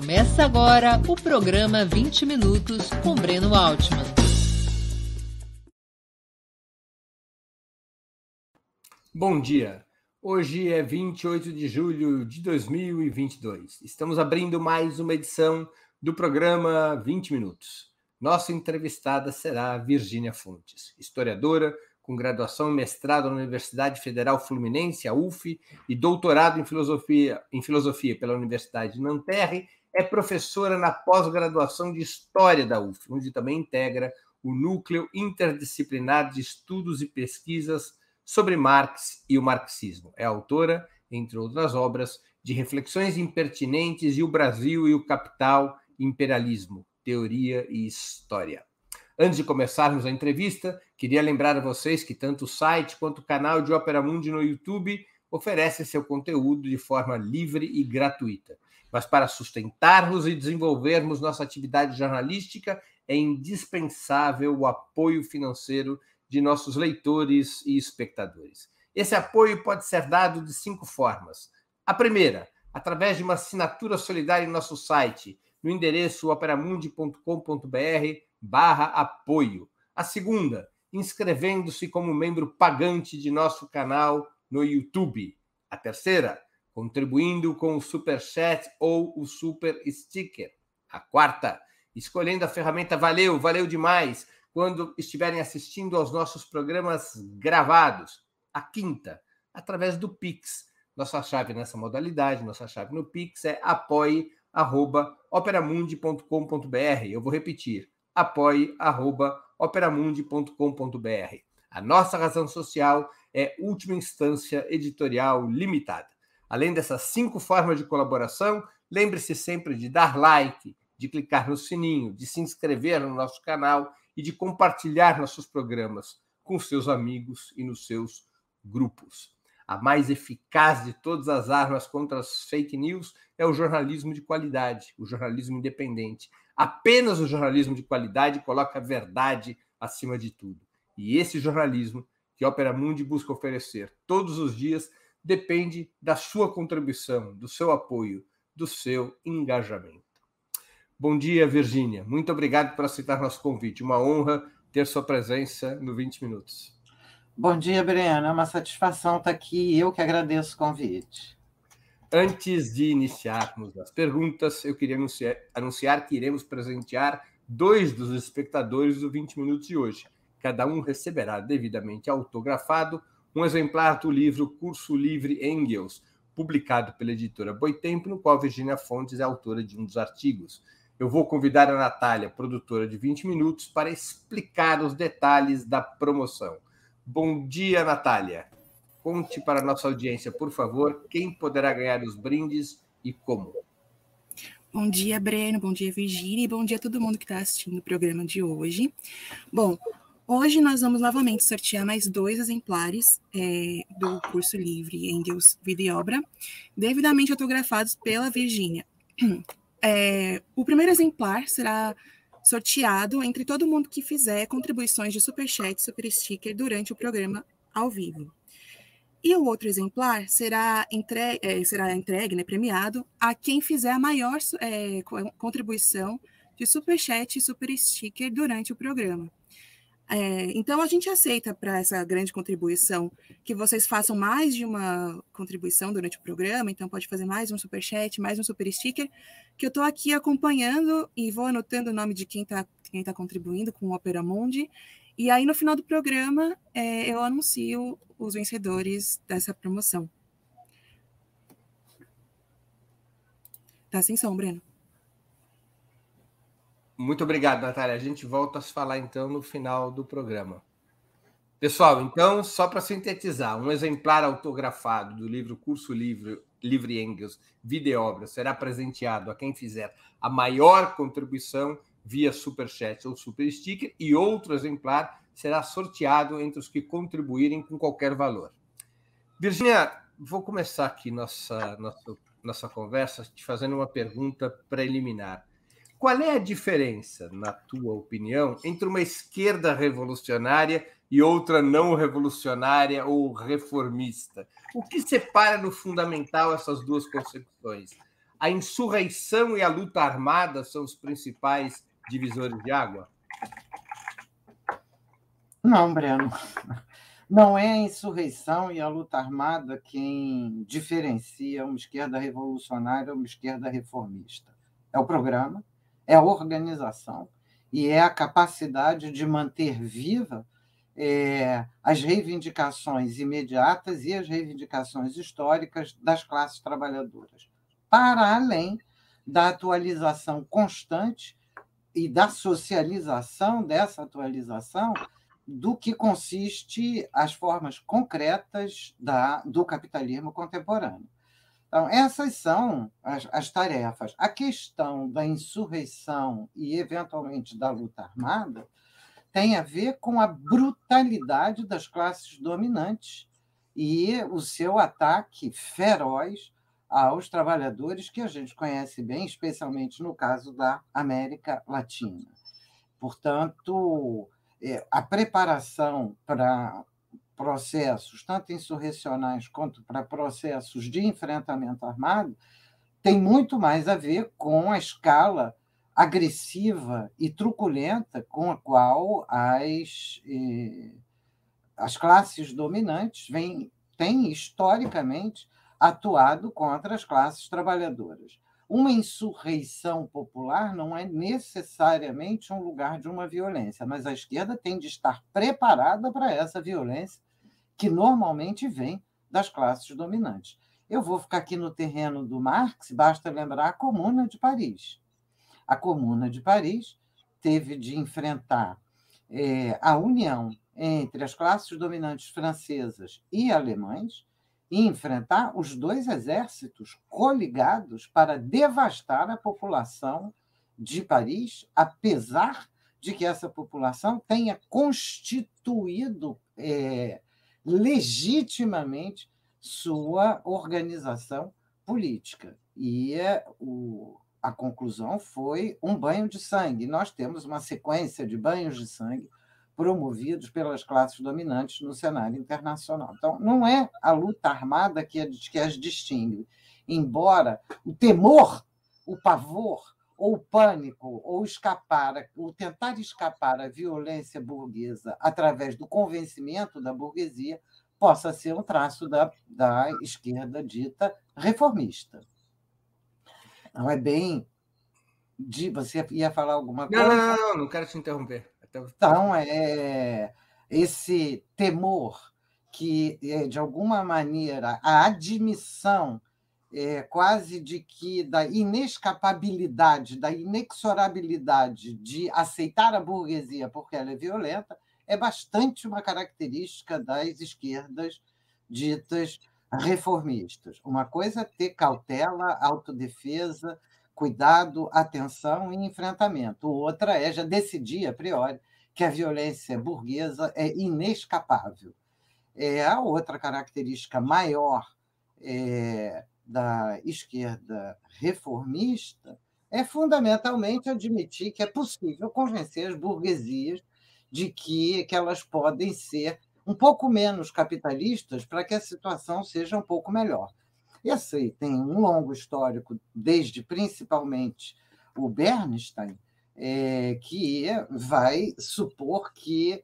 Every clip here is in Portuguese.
Começa agora o programa 20 Minutos com Breno Altman. Bom dia. Hoje é 28 de julho de 2022. Estamos abrindo mais uma edição do programa 20 Minutos. Nossa entrevistada será Virgínia Fontes, historiadora, com graduação e mestrado na Universidade Federal Fluminense, a UF, e doutorado em filosofia, em filosofia pela Universidade de Nanterre, é professora na pós-graduação de História da UF, onde também integra o núcleo interdisciplinar de estudos e pesquisas sobre Marx e o marxismo. É autora, entre outras obras, de Reflexões Impertinentes e o Brasil e o Capital, Imperialismo, Teoria e História. Antes de começarmos a entrevista, queria lembrar a vocês que tanto o site quanto o canal de Opera Mundi no YouTube oferecem seu conteúdo de forma livre e gratuita. Mas para sustentarmos e desenvolvermos nossa atividade jornalística, é indispensável o apoio financeiro de nossos leitores e espectadores. Esse apoio pode ser dado de cinco formas. A primeira, através de uma assinatura solidária em nosso site, no endereço operamundi.com.br barra apoio. A segunda, inscrevendo-se como membro pagante de nosso canal no YouTube. A terceira, contribuindo com o Super Chat ou o Super Sticker. A quarta, escolhendo a ferramenta Valeu, valeu demais, quando estiverem assistindo aos nossos programas gravados. A quinta, através do Pix. Nossa chave nessa modalidade, nossa chave no Pix é apoie.operamundi.com.br. Eu vou repetir, apoie.operamundi.com.br. A nossa razão social é Última Instância Editorial Limitada. Além dessas cinco formas de colaboração, lembre-se sempre de dar like, de clicar no sininho, de se inscrever no nosso canal e de compartilhar nossos programas com seus amigos e nos seus grupos. A mais eficaz de todas as armas contra as fake news é o jornalismo de qualidade, o jornalismo independente. Apenas o jornalismo de qualidade coloca a verdade acima de tudo. E esse jornalismo que a Opera Mundi busca oferecer todos os dias depende da sua contribuição, do seu apoio, do seu engajamento. Bom dia, Virgínia. Muito obrigado por aceitar nosso convite. Uma honra ter sua presença no 20 Minutos. Bom dia, Breno. É uma satisfação estar aqui eu que agradeço o convite. Antes de iniciarmos as perguntas, eu queria anunciar, anunciar que iremos presentear dois dos espectadores do 20 Minutos de hoje. Cada um receberá devidamente autografado um exemplar do livro Curso Livre Engels, publicado pela editora Boitempo, no qual Virginia Fontes é autora de um dos artigos. Eu vou convidar a Natália, produtora de 20 minutos, para explicar os detalhes da promoção. Bom dia, Natália. Conte para a nossa audiência, por favor, quem poderá ganhar os brindes e como. Bom dia, Breno. Bom dia, Virginia. E bom dia a todo mundo que está assistindo o programa de hoje. Bom, hoje nós vamos novamente sortear mais dois exemplares é, do curso livre Engels Vida e Obra, devidamente autografados pela Virginia. É, o primeiro exemplar será sorteado entre todo mundo que fizer contribuições de superchat e super sticker durante o programa ao vivo. E o outro exemplar será entregue, é, será entregue né, premiado a quem fizer a maior é, contribuição de superchat e super sticker durante o programa. É, então, a gente aceita para essa grande contribuição que vocês façam mais de uma contribuição durante o programa, então pode fazer mais um super chat, mais um super sticker, que eu estou aqui acompanhando e vou anotando o nome de quem está quem tá contribuindo com o Opera Mundi, e aí no final do programa é, eu anuncio os vencedores dessa promoção. Tá sem som, Breno. Muito obrigado, Natália. A gente volta a se falar então no final do programa. Pessoal, então, só para sintetizar, um exemplar autografado do livro Curso Livre, Livre Engels, Vida e Obra, será presenteado a quem fizer a maior contribuição via Superchat ou Super Sticker, e outro exemplar será sorteado entre os que contribuírem com qualquer valor. Virginia, vou começar aqui nossa, nossa, nossa conversa te fazendo uma pergunta preliminar. Qual é a diferença, na tua opinião, entre uma esquerda revolucionária e outra não revolucionária ou reformista? O que separa no fundamental essas duas concepções? a insurreição e a luta armada são os principais divisores de água? Não, Breno. Não é a insurreição e a luta armada quem diferencia uma esquerda revolucionária ou uma esquerda reformista. É o programa, é a organização e é a capacidade de manter viva é, as reivindicações imediatas e as reivindicações históricas das classes trabalhadoras, para além da atualização constante e da socialização dessa atualização do que consiste as formas concretas da, do capitalismo contemporâneo. Então, essas são as, as, tarefas. A questão da insurreição e, eventualmente, da luta armada tem a ver com a brutalidade das classes dominantes e o seu ataque feroz aos trabalhadores que a gente conhece bem, especialmente no caso da América Latina. Portanto, é, a preparação para processos, tanto insurrecionais quanto para processos de enfrentamento armado, tem muito mais a ver com a escala agressiva e truculenta com a qual as, eh, as classes dominantes vêm, têm historicamente atuado contra as classes trabalhadoras. Uma insurreição popular não é necessariamente um lugar de uma violência, mas a esquerda tem de estar preparada para essa violência que normalmente vem das classes dominantes. Eu vou ficar aqui no terreno do Marx, basta lembrar a Comuna de Paris. A Comuna de Paris teve de enfrentar é, a união entre as classes dominantes francesas e alemães e enfrentar os dois exércitos coligados para devastar a população de Paris, apesar de que essa população tenha constituído é, legitimamente sua organização política. E é, o, a conclusão foi um banho de sangue. Nós temos uma sequência de banhos de sangue promovidos pelas classes dominantes no cenário internacional. Então, não é a luta armada que, que as distingue, embora o temor, o pavor, ou o pânico, ou escapar, ou tentar escapar à violência burguesa através do convencimento da burguesia possa ser um traço da, da esquerda dita reformista. Não é bem. De, você ia falar alguma coisa? Não, não, não, não quero te interromper. Então, é esse temor que, é, de alguma maneira, a admissão é, quase de que da inescapabilidade, da inexorabilidade de aceitar a burguesia porque ela é violenta, é bastante uma característica das esquerdas ditas reformistas. Uma coisa é ter cautela, autodefesa, cuidado, atenção e enfrentamento. Outra é já decidir a priori que a violência burguesa é inescapável. É, a outra característica maior é, da esquerda reformista é fundamentalmente admitir que é possível convencer as burguesias de que, que elas podem ser um pouco menos capitalistas para que a situação seja um pouco melhor. Esse tem um longo histórico, desde principalmente o Bernstein, é, que vai supor que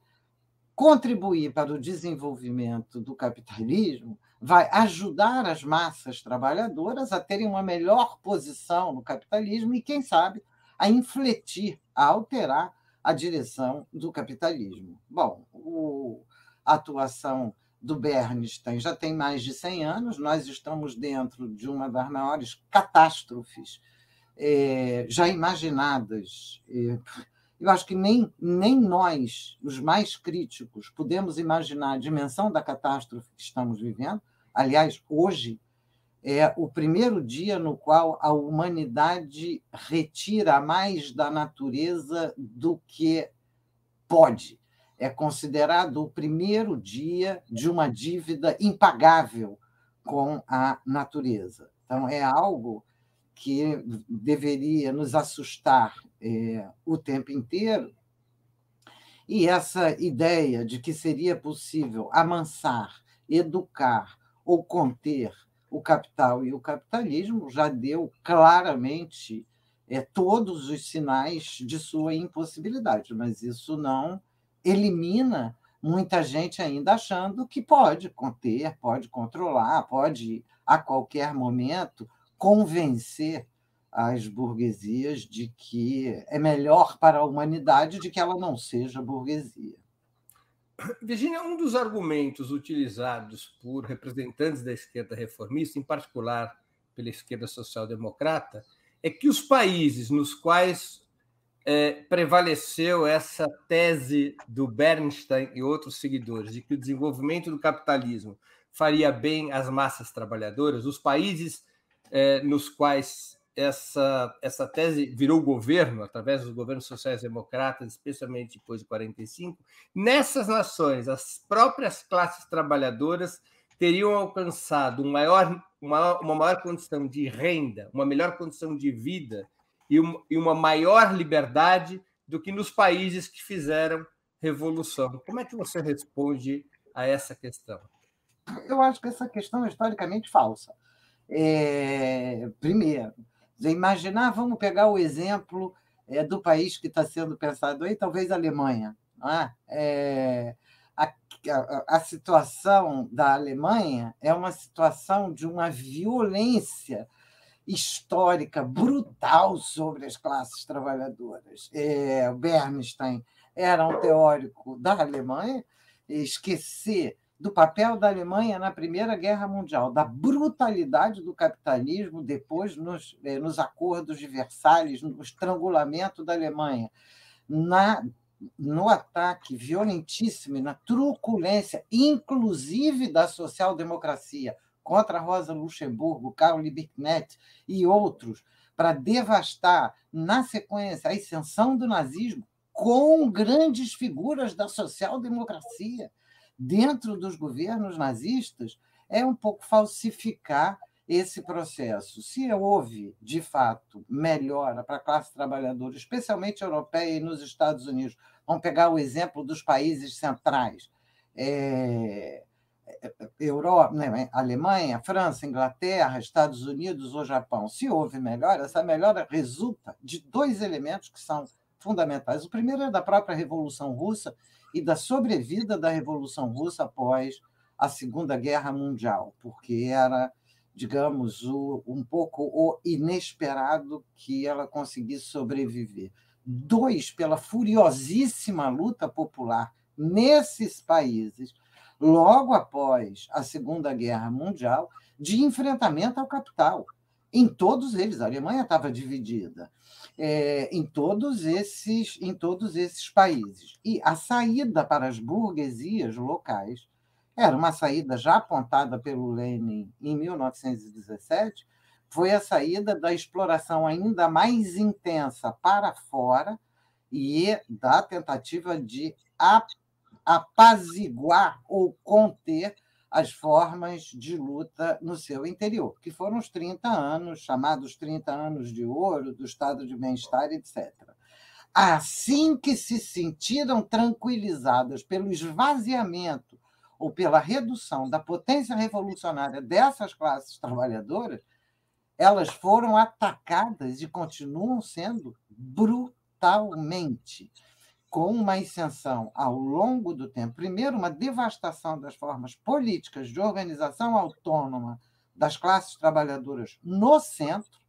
contribuir para o desenvolvimento do capitalismo vai ajudar as massas trabalhadoras a terem uma melhor posição no capitalismo e, quem sabe, a infletir, a alterar a direção do capitalismo. Bom, o, a atuação do Bernstein já tem mais de 100 anos, nós estamos dentro de uma das maiores catástrofes é, já imaginadas. É, eu acho que nem, nem nós, os mais críticos, podemos imaginar a dimensão da catástrofe que estamos vivendo. Aliás, hoje é o primeiro dia no qual a humanidade retira mais da natureza do que pode é considerado o primeiro dia de uma dívida impagável com a natureza. Então, é algo que deveria nos assustar é, o tempo inteiro. E essa ideia de que seria possível amansar, educar ou conter o capital e o capitalismo já deu claramente é, todos os sinais de sua impossibilidade, mas isso não elimina muita gente ainda achando que pode conter, pode controlar, pode a qualquer momento convencer as burguesias de que é melhor para a humanidade de que ela não seja burguesia. Virginia, um dos argumentos utilizados por representantes da esquerda reformista, em particular pela esquerda social-democrata, é que os países nos quais é, prevaleceu essa tese do Bernstein e outros seguidores de que o desenvolvimento do capitalismo faria bem às massas trabalhadoras, os países é, nos quais essa, essa tese virou governo, através dos governos sociais-democratas, especialmente depois de 45, nessas nações, as próprias classes trabalhadoras teriam alcançado um maior, uma, uma maior condição de renda, uma melhor condição de vida e, um, e uma maior liberdade do que nos países que fizeram revolução. Como é que você responde a essa questão? Eu acho que essa questão é historicamente falsa. É, primeiro, Imaginar, vamos pegar o exemplo é, do país que está sendo pensado aí, talvez a Alemanha. É? É, a, a, a situação da Alemanha é uma situação de uma violência histórica brutal sobre as classes trabalhadoras. É, Bernstein era um teórico da Alemanha, esquecer do papel da Alemanha na Primeira Guerra Mundial, da brutalidade do capitalismo depois nos, eh, nos acordos de Versalhes, no estrangulamento da Alemanha, na, no ataque violentíssimo, na truculência, inclusive da social-democracia, contra Rosa Luxemburgo, Karl Liebknecht e outros, para devastar, na sequência, a ascensão do nazismo com grandes figuras da social-democracia dentro dos governos nazistas é um pouco falsificar esse processo. Se houve, de fato, melhora para a classe trabalhadora, especialmente europeia e nos Estados Unidos, vamos pegar o exemplo dos países centrais, é, Europa, né, Alemanha, França, Inglaterra, Estados Unidos ou Japão, se houve melhora, essa melhora resulta de dois elementos que são fundamentais. O primeiro é da própria Revolução Russa, e da sobrevida da Revolução Russa após a Segunda Guerra Mundial, porque era, digamos, o, um pouco o inesperado que ela conseguisse sobreviver. Dois, pela furiosíssima luta popular nesses países, logo após a Segunda Guerra Mundial, de enfrentamento ao capital. Em todos eles, a Alemanha estava dividida é, em todos esses em todos esses países. E a saída para as burguesias locais era uma saída já apontada pelo Lenin em 1917, foi a saída da exploração ainda mais intensa para fora e da tentativa de apaziguar ou conter as formas de luta no seu interior, que foram os 30 anos, chamados 30 anos de ouro, do estado de bem-estar, etc. Assim que se sentiram tranquilizadas pelo esvaziamento ou pela redução da potência revolucionária dessas classes trabalhadoras, elas foram atacadas e continuam sendo brutalmente com uma ascensão ao longo do tempo, primeiro, uma devastação das formas políticas de organização autônoma das classes trabalhadoras no centro,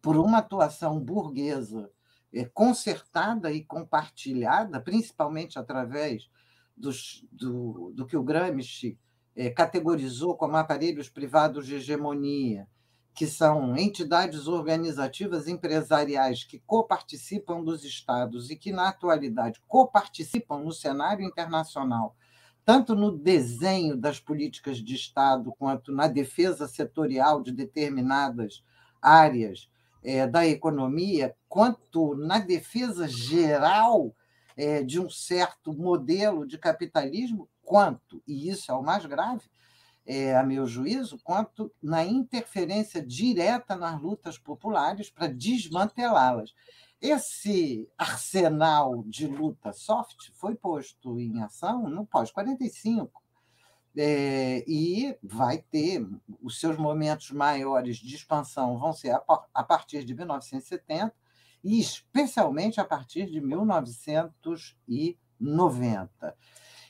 por uma atuação burguesa é, concertada e compartilhada, principalmente através dos, do, do que o Gramsci é, categorizou como aparelhos privados de hegemonia, que são entidades organizativas empresariais que coparticipam dos estados e que, na atualidade, coparticipam no cenário internacional, tanto no desenho das políticas de Estado quanto na defesa setorial de determinadas áreas é, da economia, quanto na defesa geral é, de um certo modelo de capitalismo, quanto, e isso é o mais grave, é, a meu juízo, quanto na interferência direta nas lutas populares para desmantelá-las. Esse arsenal de luta soft foi posto em ação no pós-45, é, e vai ter os seus momentos maiores de expansão vão ser a, a partir de 1970 e especialmente a partir de 1990.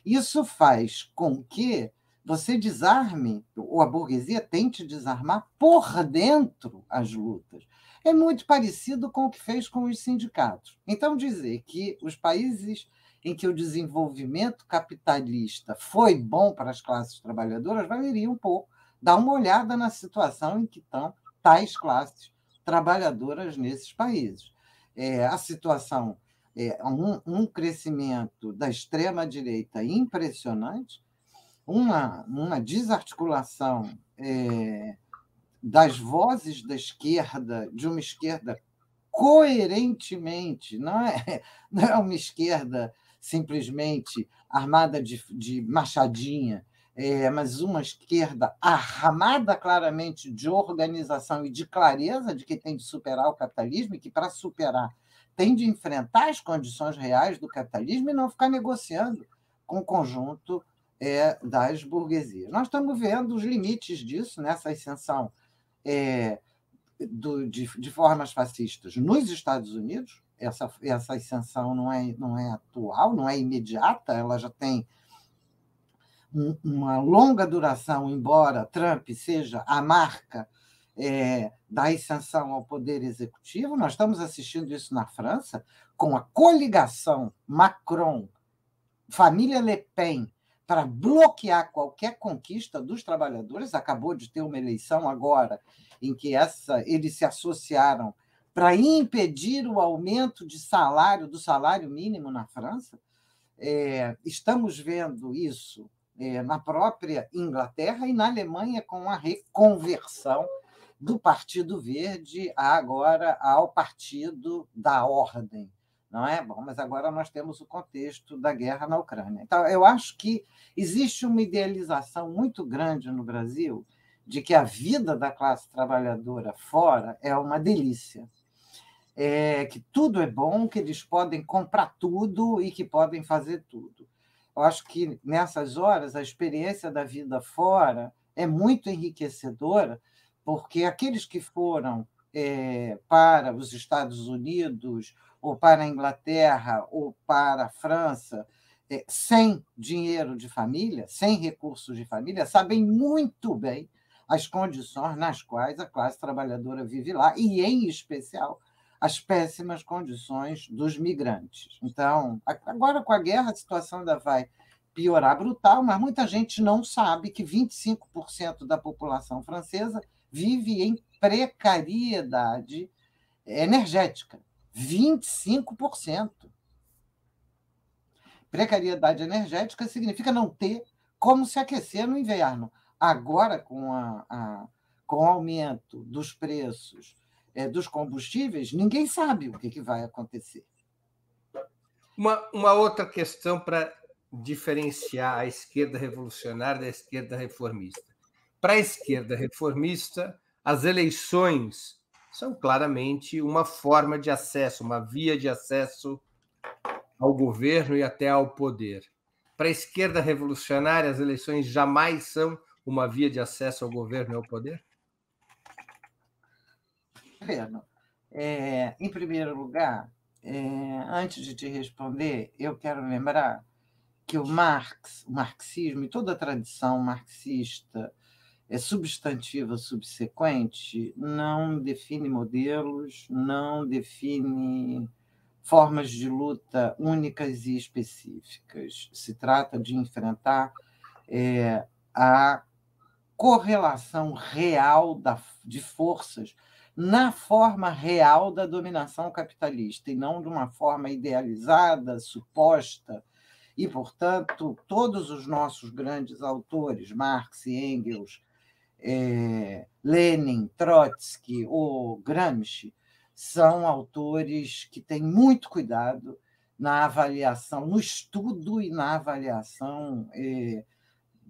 Isso faz com que você desarme, ou a burguesia tente desarmar por dentro as lutas. É muito parecido com o que fez com os sindicatos. Então, dizer que os países em que o desenvolvimento capitalista foi bom para as classes trabalhadoras, valeria um pouco dar uma olhada na situação em que estão tais classes trabalhadoras nesses países. É, a situação é um, um crescimento da extrema-direita impressionante, uma, uma desarticulação é, das vozes da esquerda, de uma esquerda coerentemente, não é, não é uma esquerda simplesmente armada de, de machadinha, é, mas uma esquerda armada claramente de organização e de clareza de que tem de superar o capitalismo e que, para superar, tem de enfrentar as condições reais do capitalismo e não ficar negociando com o conjunto é, das burguesias. Nós estamos vendo os limites disso nessa ascensão é, do, de, de formas fascistas nos Estados Unidos, essa, essa ascensão não é, não é atual, não é imediata, ela já tem um, uma longa duração, embora Trump seja a marca é, da ascensão ao poder executivo. Nós estamos assistindo isso na França, com a coligação Macron, família Le Pen, para bloquear qualquer conquista dos trabalhadores. Acabou de ter uma eleição agora em que essa, eles se associaram para impedir o aumento de salário, do salário mínimo na França. É, estamos vendo isso é, na própria Inglaterra e na Alemanha com a reconversão do Partido Verde agora ao Partido da Ordem. Não é? Bom, mas agora nós temos o contexto da guerra na Ucrânia. Então, eu acho que existe uma idealização muito grande no Brasil de que a vida da classe trabalhadora fora é uma delícia é, que tudo é bom, que eles podem comprar tudo e que podem fazer tudo. Eu acho que nessas horas a experiência da vida fora é muito enriquecedora, porque aqueles que foram é, para os Estados Unidos, ou para a Inglaterra, ou para a França, é, sem dinheiro de família, sem recursos de família, sabem muito bem as condições nas quais a classe trabalhadora vive lá, e, em especial, as péssimas condições dos migrantes. Então, agora com a guerra, a situação ainda vai piorar brutal, mas muita gente não sabe que 25% da população francesa vive em precariedade energética. 25%. Precariedade energética significa não ter como se aquecer no inverno. Agora, com, a, a com o aumento dos preços é, dos combustíveis, ninguém sabe o que, que vai acontecer. Uma, uma outra questão para diferenciar a esquerda revolucionária da esquerda reformista. Para a esquerda reformista, as eleições são claramente uma forma de acesso, uma via de acesso ao governo e até ao poder. Para a esquerda revolucionária, as eleições jamais são uma via de acesso ao governo e ao poder? governo. É, em primeiro lugar, é, antes de te responder, eu quero lembrar que o Marx, o marxismo e toda a tradição marxista é substantiva subsequente não define modelos, não define formas de luta únicas e específicas. Se trata de enfrentar é, a correlação real da, de forças na forma real da dominação capitalista e não de uma forma idealizada, suposta. E, portanto, todos os nossos grandes autores, Marx e Engels, é, Lenin, Trotsky ou Gramsci, são autores que têm muito cuidado na avaliação, no estudo e na avaliação é,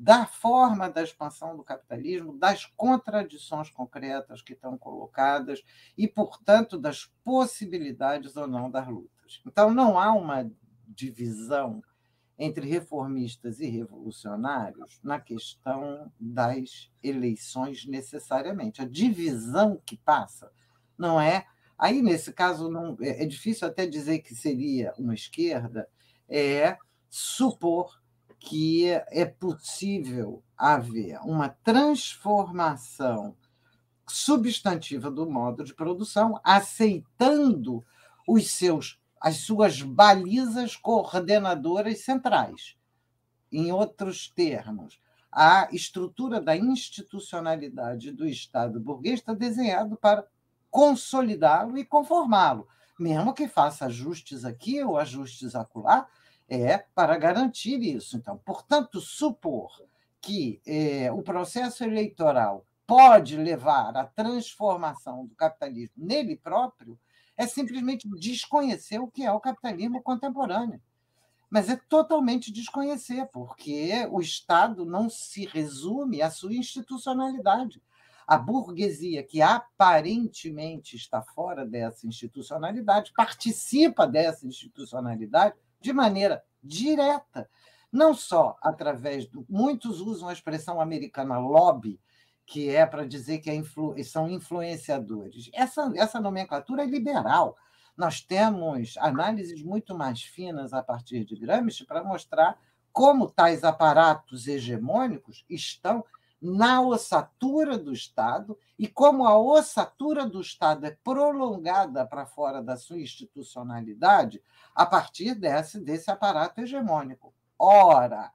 da forma da expansão do capitalismo, das contradições concretas que estão colocadas e, portanto, das possibilidades ou não das lutas. Então, não há uma divisão entre reformistas e revolucionários na questão das eleições necessariamente. A divisão que passa não é. Aí, nesse caso, não, é, é difícil até dizer que seria uma esquerda, é supor que é possível haver uma transformação substantiva do modo de produção, aceitando os seus as suas balizas coordenadoras centrais. Em outros termos, a estrutura da institucionalidade do Estado burguês está desenhado para consolidá-lo e conformá-lo, mesmo que faça ajustes aqui ou ajustes acolá, é para garantir isso. Então, portanto, supor que é, o processo eleitoral pode levar à transformação do capitalismo nele próprio é simplesmente desconhecer o que é o capitalismo contemporâneo. Mas é totalmente desconhecer, porque o Estado não se resume à sua institucionalidade. A burguesia, que aparentemente está fora dessa institucionalidade, participa dessa institucionalidade de maneira direta, não só através do. Muitos usam a expressão americana lobby, que é para dizer que é influ, são influenciadores. Essa, essa nomenclatura é liberal. Nós temos análises muito mais finas a partir de Gramsci para mostrar como tais aparatos hegemônicos estão na ossatura do Estado e como a ossatura do Estado é prolongada para fora da sua institucionalidade a partir desse, desse aparato hegemônico. Ora,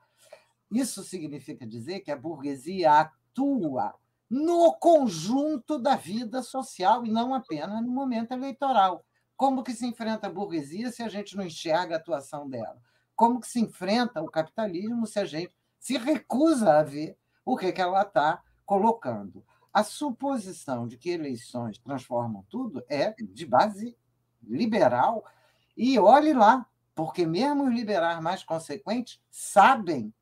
isso significa dizer que a burguesia atua no conjunto da vida social e não apenas no momento eleitoral. Como que se enfrenta a burguesia se a gente não enxerga a atuação dela? Como que se enfrenta o capitalismo se a gente se recusa a ver o que, que ela está colocando? A suposição de que eleições transformam tudo é de base liberal. E olhe lá, porque mesmo os liberais mais consequentes sabem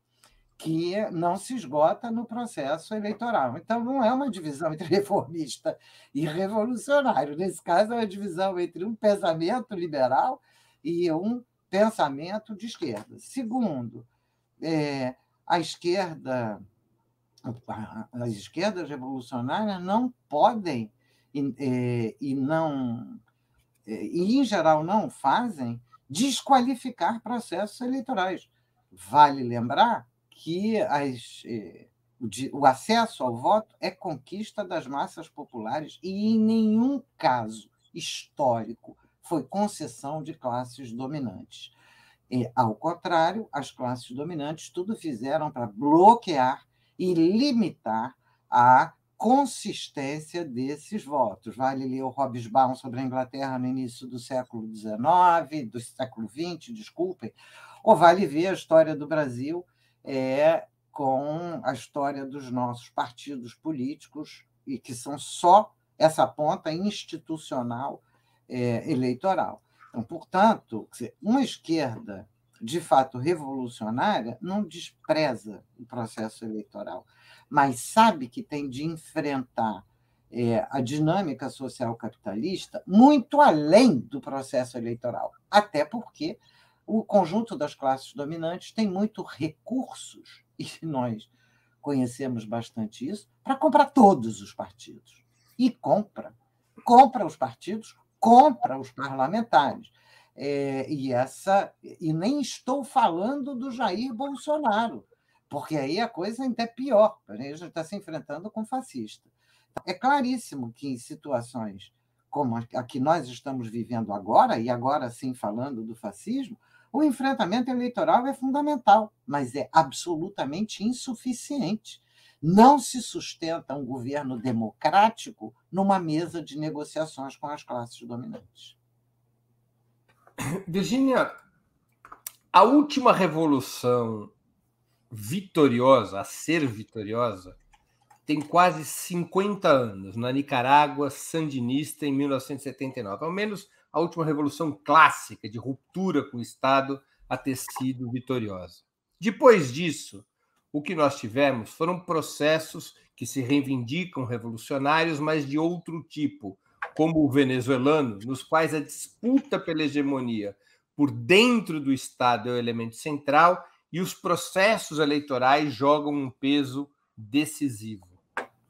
que não se esgota no processo eleitoral. Então, não é uma divisão entre reformista e revolucionário. Nesse caso, é uma divisão entre um pensamento liberal e um pensamento de esquerda. Segundo, é, a esquerda, as esquerdas revolucionárias não podem e, é, e não é, e em geral não fazem desqualificar processos eleitorais. Vale lembrar que as, eh, o, acesso ao voto é conquista das massas populares e em nenhum caso histórico foi concessão de classes dominantes. E, ao contrário, as classes dominantes tudo fizeram para bloquear e limitar a consistência desses votos. Vale ler o Hobsbawm sobre a Inglaterra no início do século XIX, do século XX, desculpem, ou vale ver a história do Brasil é com a história dos nossos partidos políticos, e que são só essa ponta institucional é, eleitoral. Então, portanto, uma esquerda de fato revolucionária não despreza o processo eleitoral, mas sabe que tem de enfrentar é, a dinâmica social capitalista muito além do processo eleitoral, até porque o conjunto das classes dominantes tem muitos recursos, e nós conhecemos bastante isso, para comprar todos os partidos. E compra. Compra os partidos, compra os parlamentares. É, e essa e nem estou falando do Jair Bolsonaro, porque aí a coisa ainda é pior. A gente está se enfrentando com fascista. É claríssimo que em situações como a que nós estamos vivendo agora, e agora sim falando do fascismo, o enfrentamento eleitoral é fundamental, mas é absolutamente insuficiente. Não se sustenta um governo democrático numa mesa de negociações com as classes dominantes. Virginia, a última revolução vitoriosa, a ser vitoriosa, tem quase 50 anos, na Nicarágua sandinista, em 1979. Ao menos a última revolução clássica de ruptura com o Estado a ter sido vitoriosa. Depois disso, o que nós tivemos foram processos que se reivindicam revolucionários, mas de outro tipo, como o venezuelano, nos quais a disputa pela hegemonia por dentro do Estado é o elemento central e os processos eleitorais jogam um peso decisivo.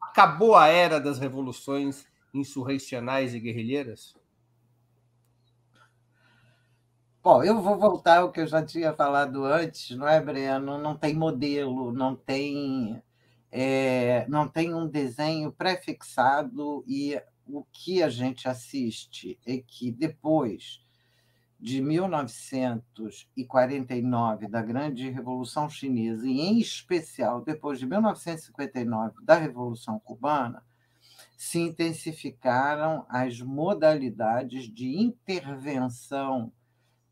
Acabou a era das revoluções insurrecionais e guerrilheiras? Bom, eu vou voltar ao que eu já tinha falado antes, não é, Breno? Não tem modelo, não tem, é, não tem um desenho pré-fixado e o que a gente assiste é que depois de 1949, da Grande Revolução Chinesa, e em especial depois de 1959, da Revolução Cubana, se intensificaram as modalidades de intervenção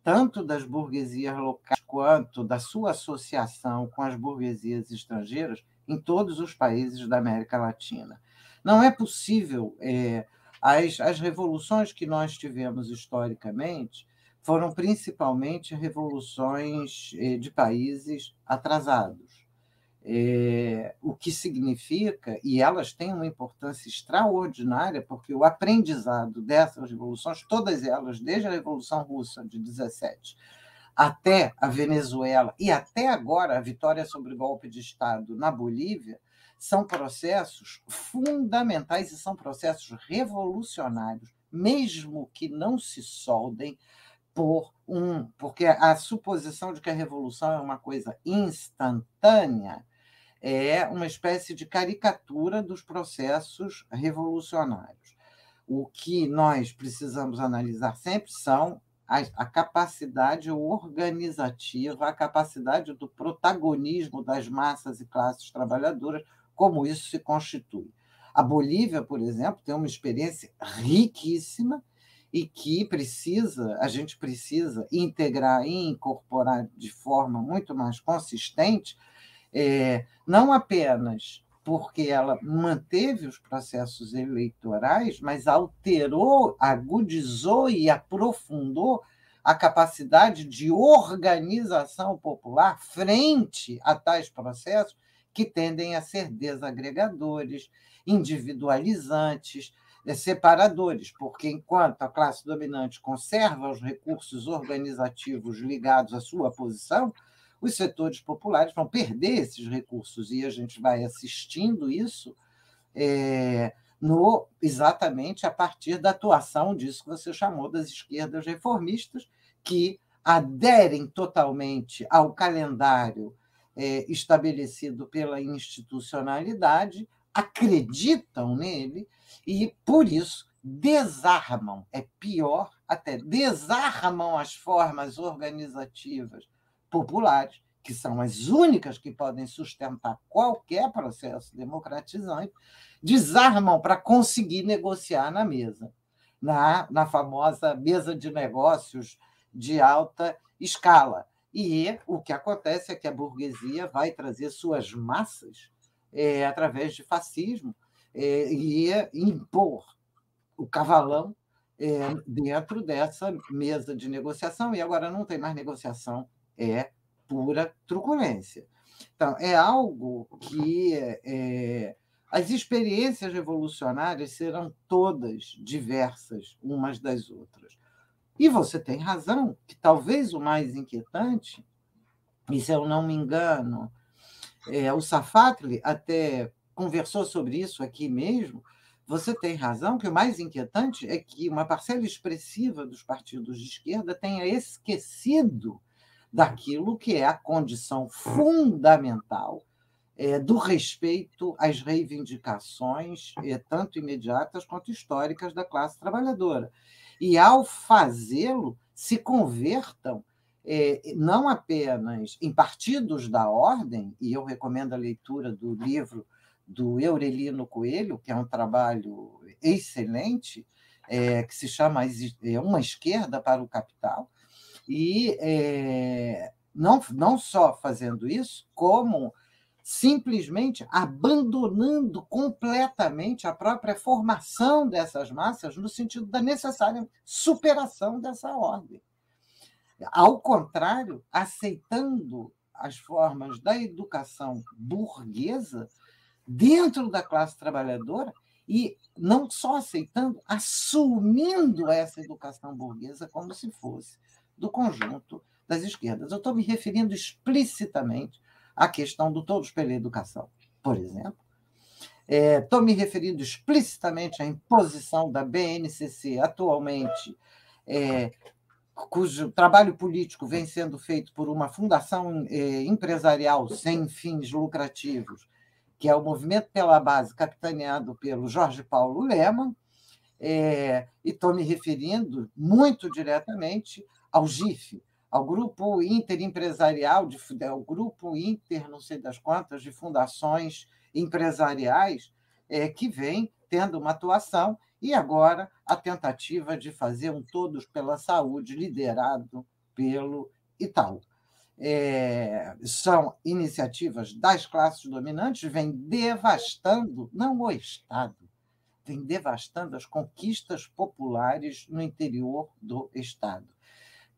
tanto das burguesias locais quanto da sua associação com as burguesias estrangeiras em todos os países da América Latina. Não é possível. É, as, as revoluções que nós tivemos historicamente foram principalmente revoluções é, de países atrasados. É, o que significa, e elas têm uma importância extraordinária, porque o aprendizado dessas revoluções, todas elas, desde a Revolução Russa de 17 até a Venezuela e até agora a vitória sobre o golpe de Estado na Bolívia, são processos fundamentais e são processos revolucionários, mesmo que não se soldem por um, porque a suposição de que a revolução é uma coisa instantânea é uma espécie de caricatura dos processos revolucionários. O que nós precisamos analisar sempre são a, a capacidade organizativa, a capacidade do protagonismo das massas e classes trabalhadoras, como isso se constitui. A Bolívia, por exemplo, tem uma experiência riquíssima e que precisa, a gente precisa integrar e incorporar de forma muito mais consistente é, não apenas porque ela manteve os processos eleitorais, mas alterou, agudizou e aprofundou a capacidade de organização popular frente a tais processos que tendem a ser desagregadores, individualizantes, eh, separadores, porque enquanto a classe dominante conserva os recursos organizativos ligados à sua posição, os setores populares vão perder esses recursos e a gente vai assistindo isso é, no exatamente a partir da atuação disso que você chamou das esquerdas reformistas, que aderem totalmente ao calendário é, estabelecido pela institucionalidade, acreditam nele e, por isso, desarmam é pior até desarmam as formas organizativas populares, que são as únicas que podem sustentar qualquer processo democratizante, desarmam para conseguir negociar na mesa, na, na famosa mesa de negócios de alta escala. E o que acontece é que a burguesia vai trazer suas massas é, através de fascismo é, e impor o cavalão é, dentro dessa mesa de negociação. E agora não tem mais negociação é pura truculência. Então, é algo que é, as experiências revolucionárias serão todas diversas umas das outras. E você tem razão, que talvez o mais inquietante, e se eu não me engano, é, o Safatli até conversou sobre isso aqui mesmo, você tem razão que o mais inquietante é que uma parcela expressiva dos partidos de esquerda tenha esquecido daquilo que é a condição fundamental é, do respeito às reivindicações, é, tanto imediatas quanto históricas, da classe trabalhadora. E, ao fazê-lo, se convertam é, não apenas em partidos da ordem, e eu recomendo a leitura do livro do Eurelino Coelho, que é um trabalho excelente, é, que se chama é, Uma Esquerda para o Capital, e é, não, não só fazendo isso, como simplesmente abandonando completamente a própria formação dessas massas no sentido da necessária superação dessa ordem. Ao contrário, aceitando as formas da educação burguesa dentro da classe trabalhadora e não só aceitando, assumindo essa educação burguesa como se fosse do conjunto das esquerdas. Eu estou me referindo explicitamente à questão do todos pela educação, por exemplo. Estou é, me referindo explicitamente à imposição da BNCC atualmente, é, cujo trabalho político vem sendo feito por uma fundação é, empresarial sem fins lucrativos, que é o Movimento pela Base, capitaneado pelo Jorge Paulo Leman, é, e estou me referindo muito diretamente ao GIF, ao Grupo Interempresarial, de, ao Grupo Inter, não sei das quantas, de fundações empresariais, é, que vem tendo uma atuação, e agora a tentativa de fazer um Todos pela Saúde, liderado pelo Itaú. É, são iniciativas das classes dominantes, vem devastando, não o Estado, vem devastando as conquistas populares no interior do Estado.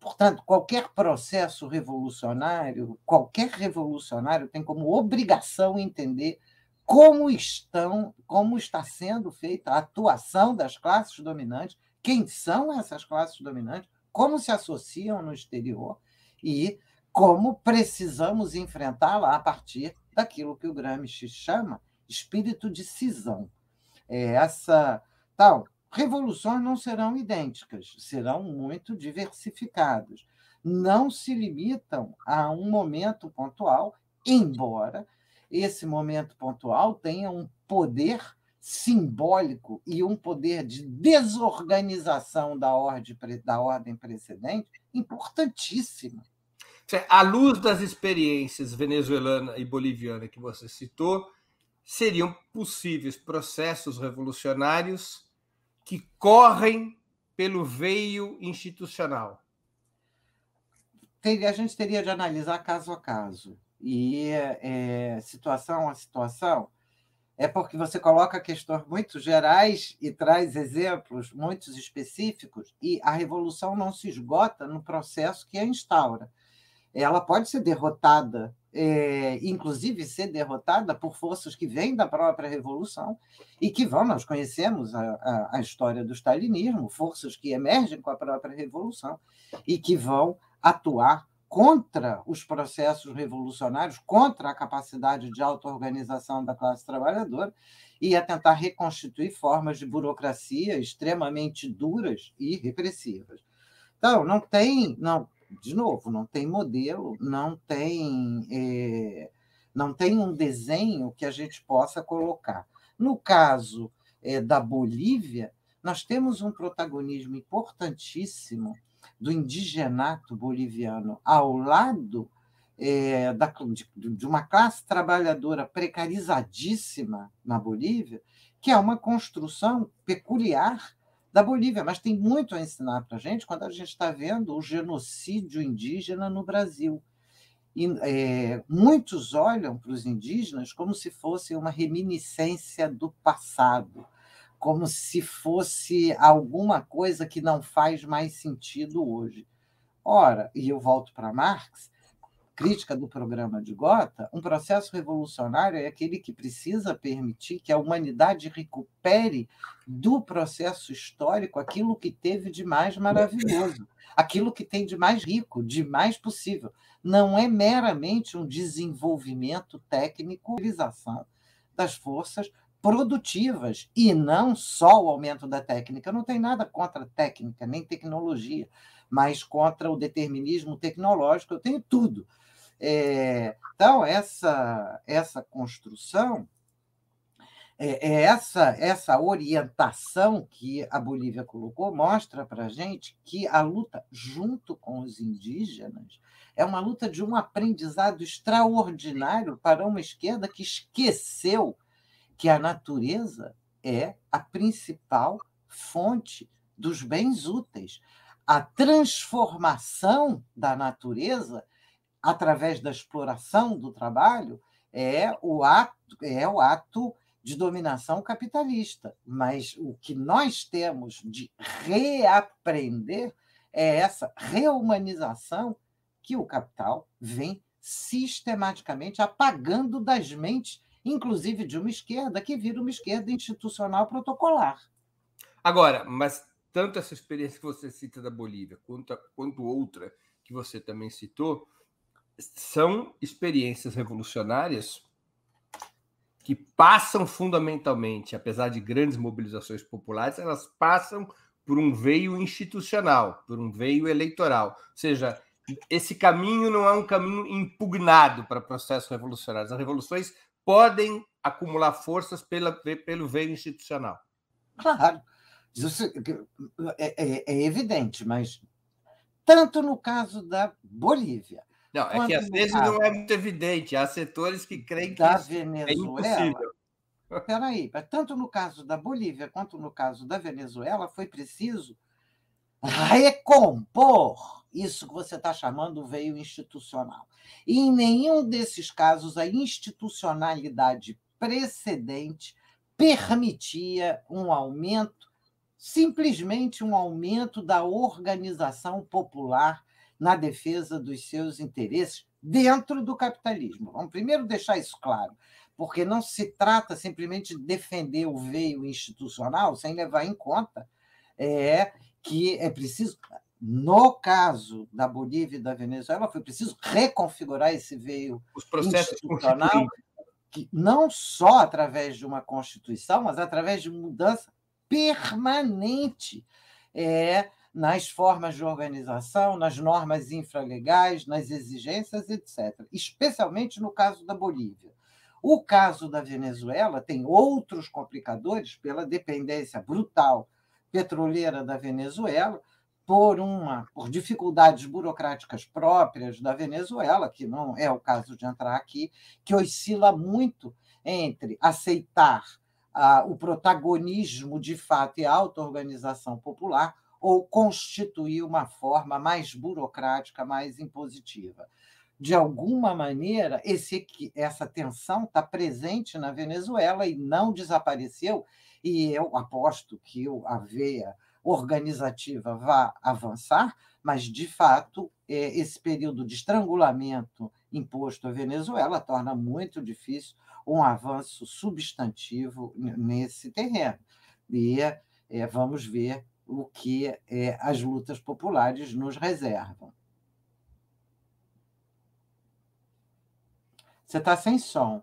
Portanto, qualquer processo revolucionário, qualquer revolucionário tem como obrigação entender como estão, como está sendo feita a atuação das classes dominantes, quem são essas classes dominantes, como se associam no exterior e como precisamos enfrentá-la a partir daquilo que o Gramsci chama espírito de cisão. É essa tal revoluções não serão idênticas, serão muito diversificadas. Não se limitam a um momento pontual, embora esse momento pontual tenha um poder simbólico e um poder de desorganização da ordem, da ordem precedente importantíssimo. À luz das experiências venezuelana e boliviana que você citou, seriam possíveis processos revolucionários que correm pelo veio institucional? A gente teria de analisar caso a caso. E é, situação a situação, é porque você coloca questões muito gerais e traz exemplos muito específicos, e a revolução não se esgota no processo que a instaura. Ela pode ser derrotada é, inclusive ser derrotada por forças que vêm da própria revolução e que vão, nós conhecemos a, a, a, história do stalinismo, forças que emergem com a própria revolução e que vão atuar contra os processos revolucionários, contra a capacidade de auto-organização da classe trabalhadora e a tentar reconstituir formas de burocracia extremamente duras e repressivas. Então, não tem, não, de novo, não tem modelo, não tem, é, não tem um desenho que a gente possa colocar. No caso é, da Bolívia, nós temos um protagonismo importantíssimo do indigenato boliviano ao lado é, da, de, de uma classe trabalhadora precarizadíssima na Bolívia, que é uma construção peculiar da Bolívia, mas tem muito a ensinar para a gente quando a gente está vendo o genocídio indígena no Brasil. E, é, muitos olham para os indígenas como se fosse uma reminiscência do passado, como se fosse alguma coisa que não faz mais sentido hoje. Ora, e eu volto para Marx, crítica do programa de Gotha, um processo revolucionário é aquele que precisa permitir que a humanidade recupere do processo histórico aquilo que teve de mais maravilhoso, aquilo que tem de mais rico, de mais possível. Não é meramente um desenvolvimento técnico, realização das forças produtivas e não só o aumento da técnica. Não tem nada contra técnica, nem tecnologia, mas contra o determinismo tecnológico. Eu tenho tudo é, então, essa, essa construção, é, é, essa, essa orientação que a Bolívia colocou mostra para a gente que a luta junto com os indígenas é uma luta de um aprendizado extraordinário para uma esquerda que esqueceu que a natureza é a principal fonte dos bens úteis. A transformação da natureza através da exploração do trabalho é o ato, é o ato de dominação capitalista. Mas o que nós temos de reaprender é essa reumanização que o capital vem sistematicamente apagando das mentes, inclusive de uma esquerda que vira uma esquerda institucional protocolar. Agora, mas tanto essa experiência que você cita da Bolívia quanto, quanto outra que você também citou, são experiências revolucionárias que passam fundamentalmente, apesar de grandes mobilizações populares, elas passam por um veio institucional, por um veio eleitoral. Ou seja, esse caminho não é um caminho impugnado para processos revolucionários. As revoluções podem acumular forças pela, pelo veio institucional. Claro, é, é, é evidente, mas tanto no caso da Bolívia. Não, é que às vezes não é muito evidente. Há setores que creem que da isso é Venezuela, é impossível. Espera aí, tanto no caso da Bolívia quanto no caso da Venezuela foi preciso recompor isso que você está chamando veio institucional. E em nenhum desses casos a institucionalidade precedente permitia um aumento, simplesmente um aumento da organização popular na defesa dos seus interesses dentro do capitalismo. Vamos primeiro deixar isso claro, porque não se trata simplesmente de defender o veio institucional sem levar em conta é, que é preciso. No caso da Bolívia e da Venezuela, foi preciso reconfigurar esse veio Os processos institucional, que não só através de uma Constituição, mas através de mudança permanente é, nas formas de organização, nas normas infralegais, nas exigências, etc. Especialmente no caso da Bolívia. O caso da Venezuela tem outros complicadores pela dependência brutal petroleira da Venezuela, por uma por dificuldades burocráticas próprias da Venezuela, que não é o caso de entrar aqui, que oscila muito entre aceitar ah, o protagonismo de fato e a auto-organização popular ou constituir uma forma mais burocrática, mais impositiva. De alguma maneira, esse, essa tensão está presente na Venezuela e não desapareceu, e eu aposto que a veia organizativa vá avançar, mas, de fato, é, esse período de estrangulamento imposto à Venezuela torna muito difícil um avanço substantivo nesse terreno. E é, vamos ver o que é, as lutas populares nos reservam. Você está sem som.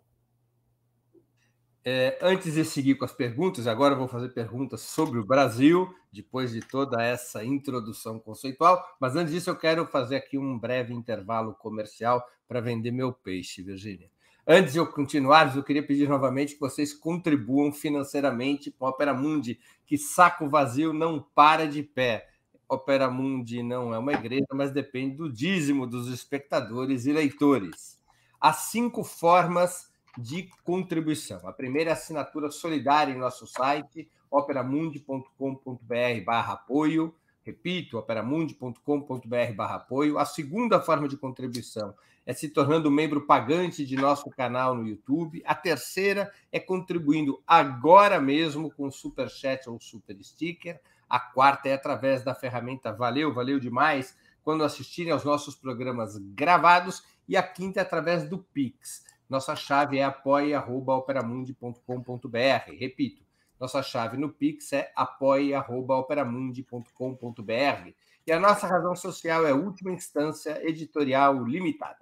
É, antes de seguir com as perguntas, agora vou fazer perguntas sobre o Brasil, depois de toda essa introdução conceitual. Mas antes disso, eu quero fazer aqui um breve intervalo comercial para vender meu peixe, Virgínia. Antes de eu continuar, eu queria pedir novamente que vocês contribuam financeiramente com a Opera Mundi, que saco vazio não para de pé. Opera Mundi não é uma igreja, mas depende do dízimo dos espectadores e leitores. Há cinco formas de contribuição. A primeira é a assinatura solidária em nosso site, operamundi.com.br barra apoio. Repito, operamundi.com.br barra apoio. A segunda forma de contribuição é se tornando membro pagante de nosso canal no YouTube. A terceira é contribuindo agora mesmo com Super Chat ou Super Sticker. A quarta é através da ferramenta Valeu, valeu demais quando assistirem aos nossos programas gravados. E a quinta é através do Pix. Nossa chave é apoia.operamundi.com.br. Repito, nossa chave no Pix é apoia.operamundi.com.br. E a nossa razão social é Última Instância Editorial Limitada.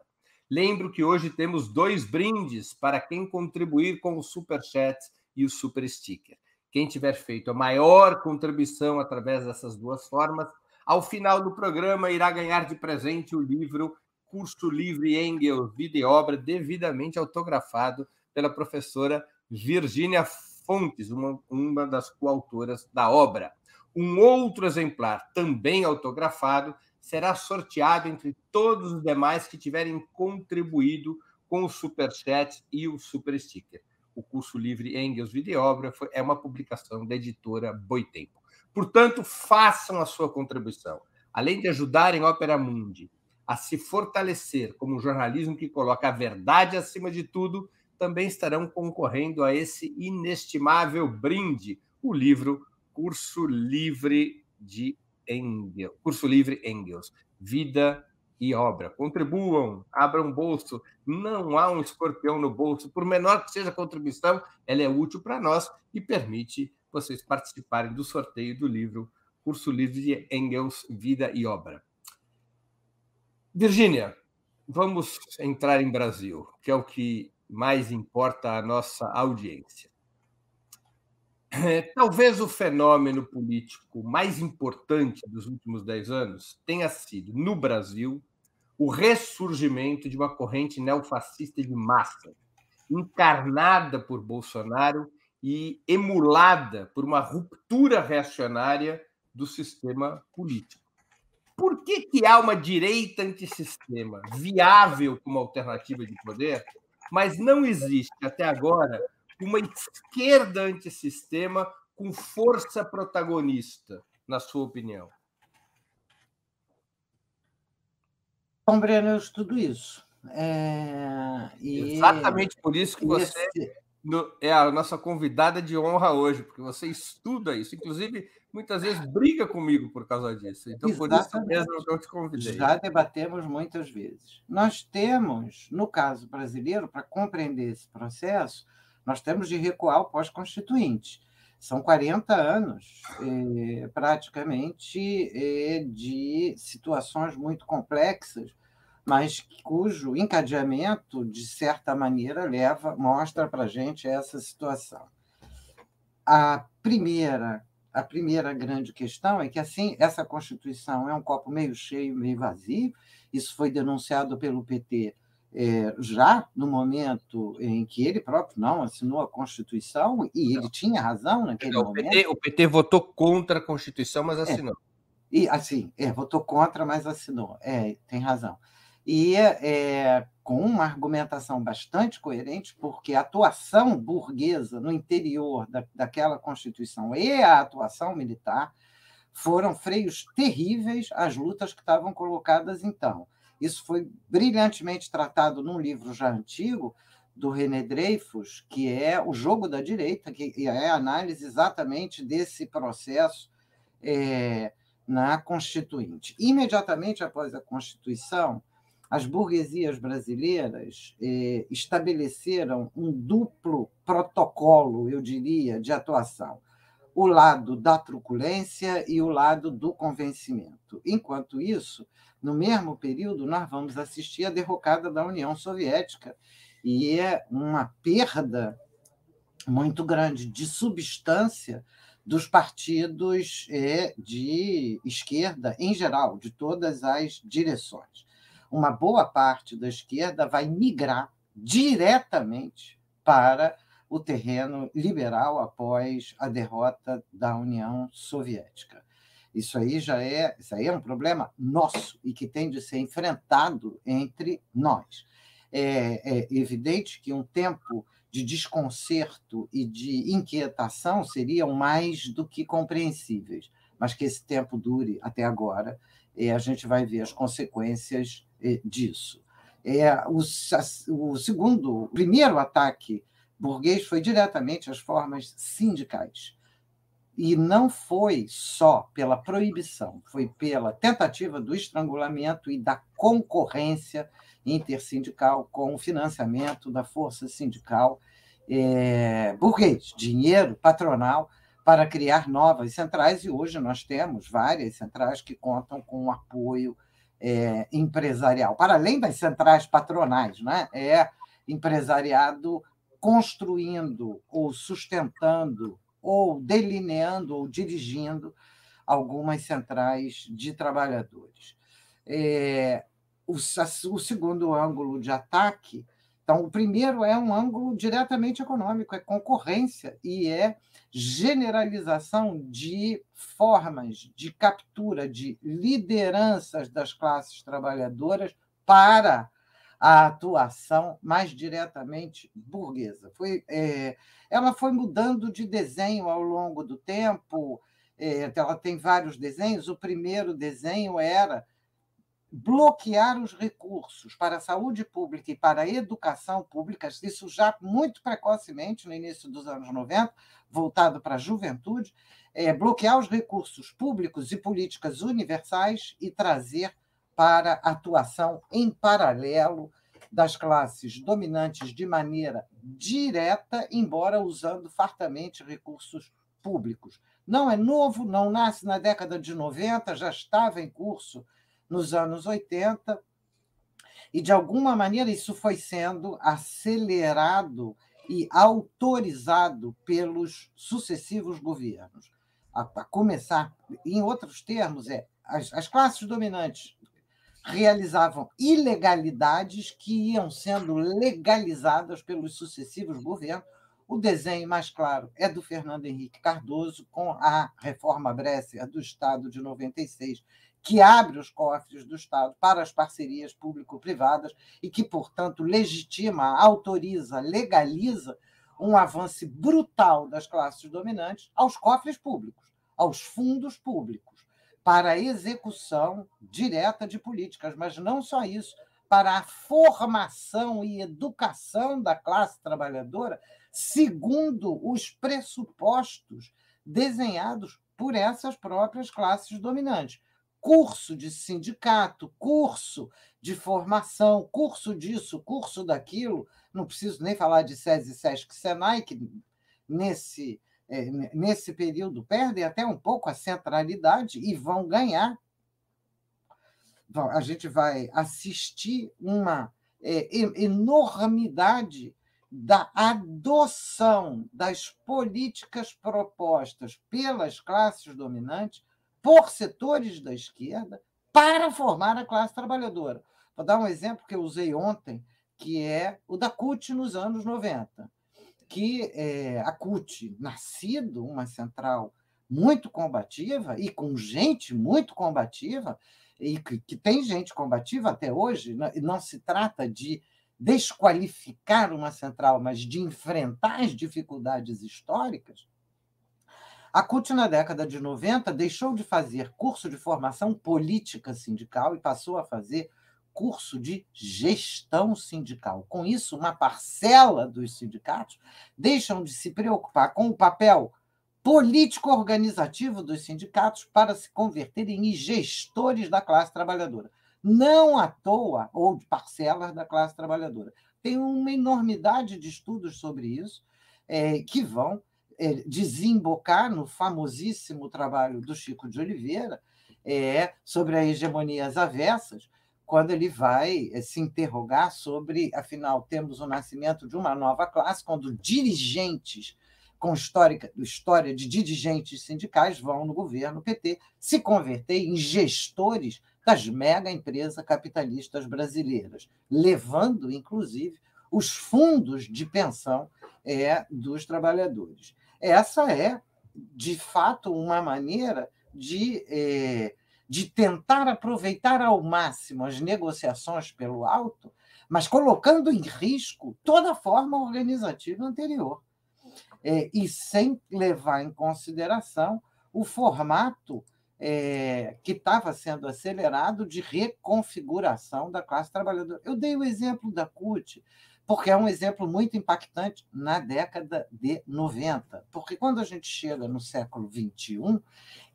Lembro que hoje temos dois brindes para quem contribuir com o Super Chat e o Super Sticker. Quem tiver feito a maior contribuição através dessas duas formas, ao final do programa irá ganhar de presente o livro curso livre Engels, vida e obra, devidamente autografado pela professora Virgínia Fontes, uma, uma das coautoras da obra. Um outro exemplar, também autografado, será sorteado entre todos os demais que tiverem contribuído com o Superchat e o Super Sticker. O curso livre Engels foi, é uma publicação da editora Boitempo. Portanto, façam a sua contribuição. Além de ajudarem Opera Mundi a se fortalecer como um jornalismo que coloca a verdade acima de tudo, também estarão concorrendo a esse inestimável brinde, o livro Curso Livre de Engels, Curso Livre Engels, Vida e Obra. Contribuam, abram bolso, não há um escorpião no bolso, por menor que seja a contribuição, ela é útil para nós e permite vocês participarem do sorteio do livro Curso Livre de Engels, Vida e Obra. Virgínia, vamos entrar em Brasil, que é o que mais importa à nossa audiência. É, talvez o fenômeno político mais importante dos últimos dez anos tenha sido, no Brasil, o ressurgimento de uma corrente neofascista de massa, encarnada por Bolsonaro e emulada por uma ruptura reacionária do sistema político. Por que, que há uma direita antissistema viável como alternativa de poder, mas não existe até agora uma esquerda antissistema com força protagonista, na sua opinião? Bom, Breno, eu estudo isso. É... E... Exatamente por isso que você esse... é a nossa convidada de honra hoje, porque você estuda isso. Inclusive, muitas vezes briga comigo por causa disso. Então, Exatamente. por isso mesmo eu te convidei. Já debatemos muitas vezes. Nós temos, no caso brasileiro, para compreender esse processo, nós temos de recuar ao pós-constituinte. São 40 anos, eh, praticamente, eh, de situações muito complexas, mas cujo encadeamento, de certa maneira, leva, mostra para a gente essa situação. A primeira, a primeira grande questão é que assim essa Constituição é um copo meio cheio, meio vazio. Isso foi denunciado pelo PT é, já no momento em que ele próprio não assinou a Constituição, e ele tinha razão naquele o momento. PT, o PT votou contra a Constituição, mas é. assinou. É, e assim, é, votou contra, mas assinou. É, tem razão. E é, com uma argumentação bastante coerente, porque a atuação burguesa no interior da, daquela Constituição e a atuação militar foram freios terríveis às lutas que estavam colocadas então. Isso foi brilhantemente tratado num livro já antigo, do René Dreyfus, que é O Jogo da Direita, que é a análise exatamente desse processo é, na Constituinte. Imediatamente após a Constituição, as burguesias brasileiras é, estabeleceram um duplo protocolo, eu diria, de atuação. O lado da truculência e o lado do convencimento. Enquanto isso, no mesmo período, nós vamos assistir à derrocada da União Soviética, e é uma perda muito grande de substância dos partidos é, de esquerda em geral, de todas as direções. Uma boa parte da esquerda vai migrar diretamente para o terreno liberal após a derrota da União Soviética. Isso aí já é, isso aí é um problema nosso e que tem de ser enfrentado entre nós. É, é evidente que um tempo de desconcerto e de inquietação seriam mais do que compreensíveis, mas que esse tempo dure até agora, é, a gente vai ver as consequências é, disso. É, o, o segundo, o primeiro ataque burguês foi diretamente às formas sindicais. E não foi só pela proibição, foi pela tentativa do estrangulamento e da concorrência intersindical com o financiamento da força sindical é, burguês, dinheiro patronal, para criar novas centrais. E hoje nós temos várias centrais que contam com apoio é, empresarial, para além das centrais patronais, né? é empresariado construindo ou sustentando ou delineando ou dirigindo algumas centrais de trabalhadores. É, o, o segundo ângulo de ataque, então, o primeiro é um ângulo diretamente econômico, é concorrência e é generalização de formas de captura de lideranças das classes trabalhadoras para a atuação mais diretamente burguesa. Foi, é, ela foi mudando de desenho ao longo do tempo, é, ela tem vários desenhos. O primeiro desenho era bloquear os recursos para a saúde pública e para a educação pública, isso já muito precocemente, no início dos anos 90, voltado para a juventude, é, bloquear os recursos públicos e políticas universais e trazer para atuação em paralelo das classes dominantes de maneira direta, embora usando fartamente recursos públicos. Não é novo, não nasce na década de 90, já estava em curso nos anos 80, E, de alguma maneira, isso foi sendo acelerado e autorizado pelos sucessivos governos. A, a começar, em outros termos, é as, as classes dominantes realizavam ilegalidades que iam sendo legalizadas pelos sucessivos governos. O desenho mais claro é do Fernando Henrique Cardoso, com a reforma Bresser do Estado de 96, que abre os cofres do Estado para as parcerias público-privadas e que, portanto, legitima, autoriza, legaliza um avanço brutal das classes dominantes aos cofres públicos, aos fundos públicos para a execução direta de políticas, mas não só isso, para a formação e educação da classe trabalhadora, segundo os pressupostos desenhados por essas próprias classes dominantes. Curso de sindicato, curso de formação, curso disso, curso daquilo. Não preciso nem falar de SESI, SESC, SENAI, que nesse é, nesse período, perdem até um pouco a centralidade e vão ganhar. A gente vai assistir uma é, enormidade da adoção das políticas propostas pelas classes dominantes por setores da esquerda para formar a classe trabalhadora. Vou dar um exemplo que eu usei ontem, que é o da CUT nos anos 90 que é, a CUT, nascido uma central muito combativa e com gente muito combativa, e que, que tem gente combativa até hoje, não, não se trata de desqualificar uma central, mas de enfrentar as dificuldades históricas, a CUT, na década de 90, deixou de fazer curso de formação política sindical e passou a fazer curso de gestão sindical. Com isso, uma parcela dos sindicatos deixam de se preocupar com o papel político-organizativo dos sindicatos para se converterem em gestores da classe trabalhadora. Não à toa, ou de parcelas da classe trabalhadora. Tem uma enormidade de estudos sobre isso é, que vão desembocar no famosíssimo trabalho do Chico de Oliveira é, sobre as hegemonias avessas, quando ele vai eh, se interrogar sobre, afinal, temos o nascimento de uma nova classe, quando dirigentes com histórica, história de dirigentes sindicais vão no governo PT se converter em gestores das mega empresas capitalistas brasileiras, levando, inclusive, os fundos de pensão é, dos trabalhadores. Essa é, de fato, uma maneira de é, de tentar aproveitar ao máximo as negociações pelo alto, mas colocando em risco toda a forma organizativa anterior. É, e sem levar em consideração o formato é, que estava sendo acelerado de reconfiguração da classe trabalhadora. Eu dei o exemplo da CUT, porque é um exemplo muito impactante na década de 90. Porque quando a gente chega no século XXI,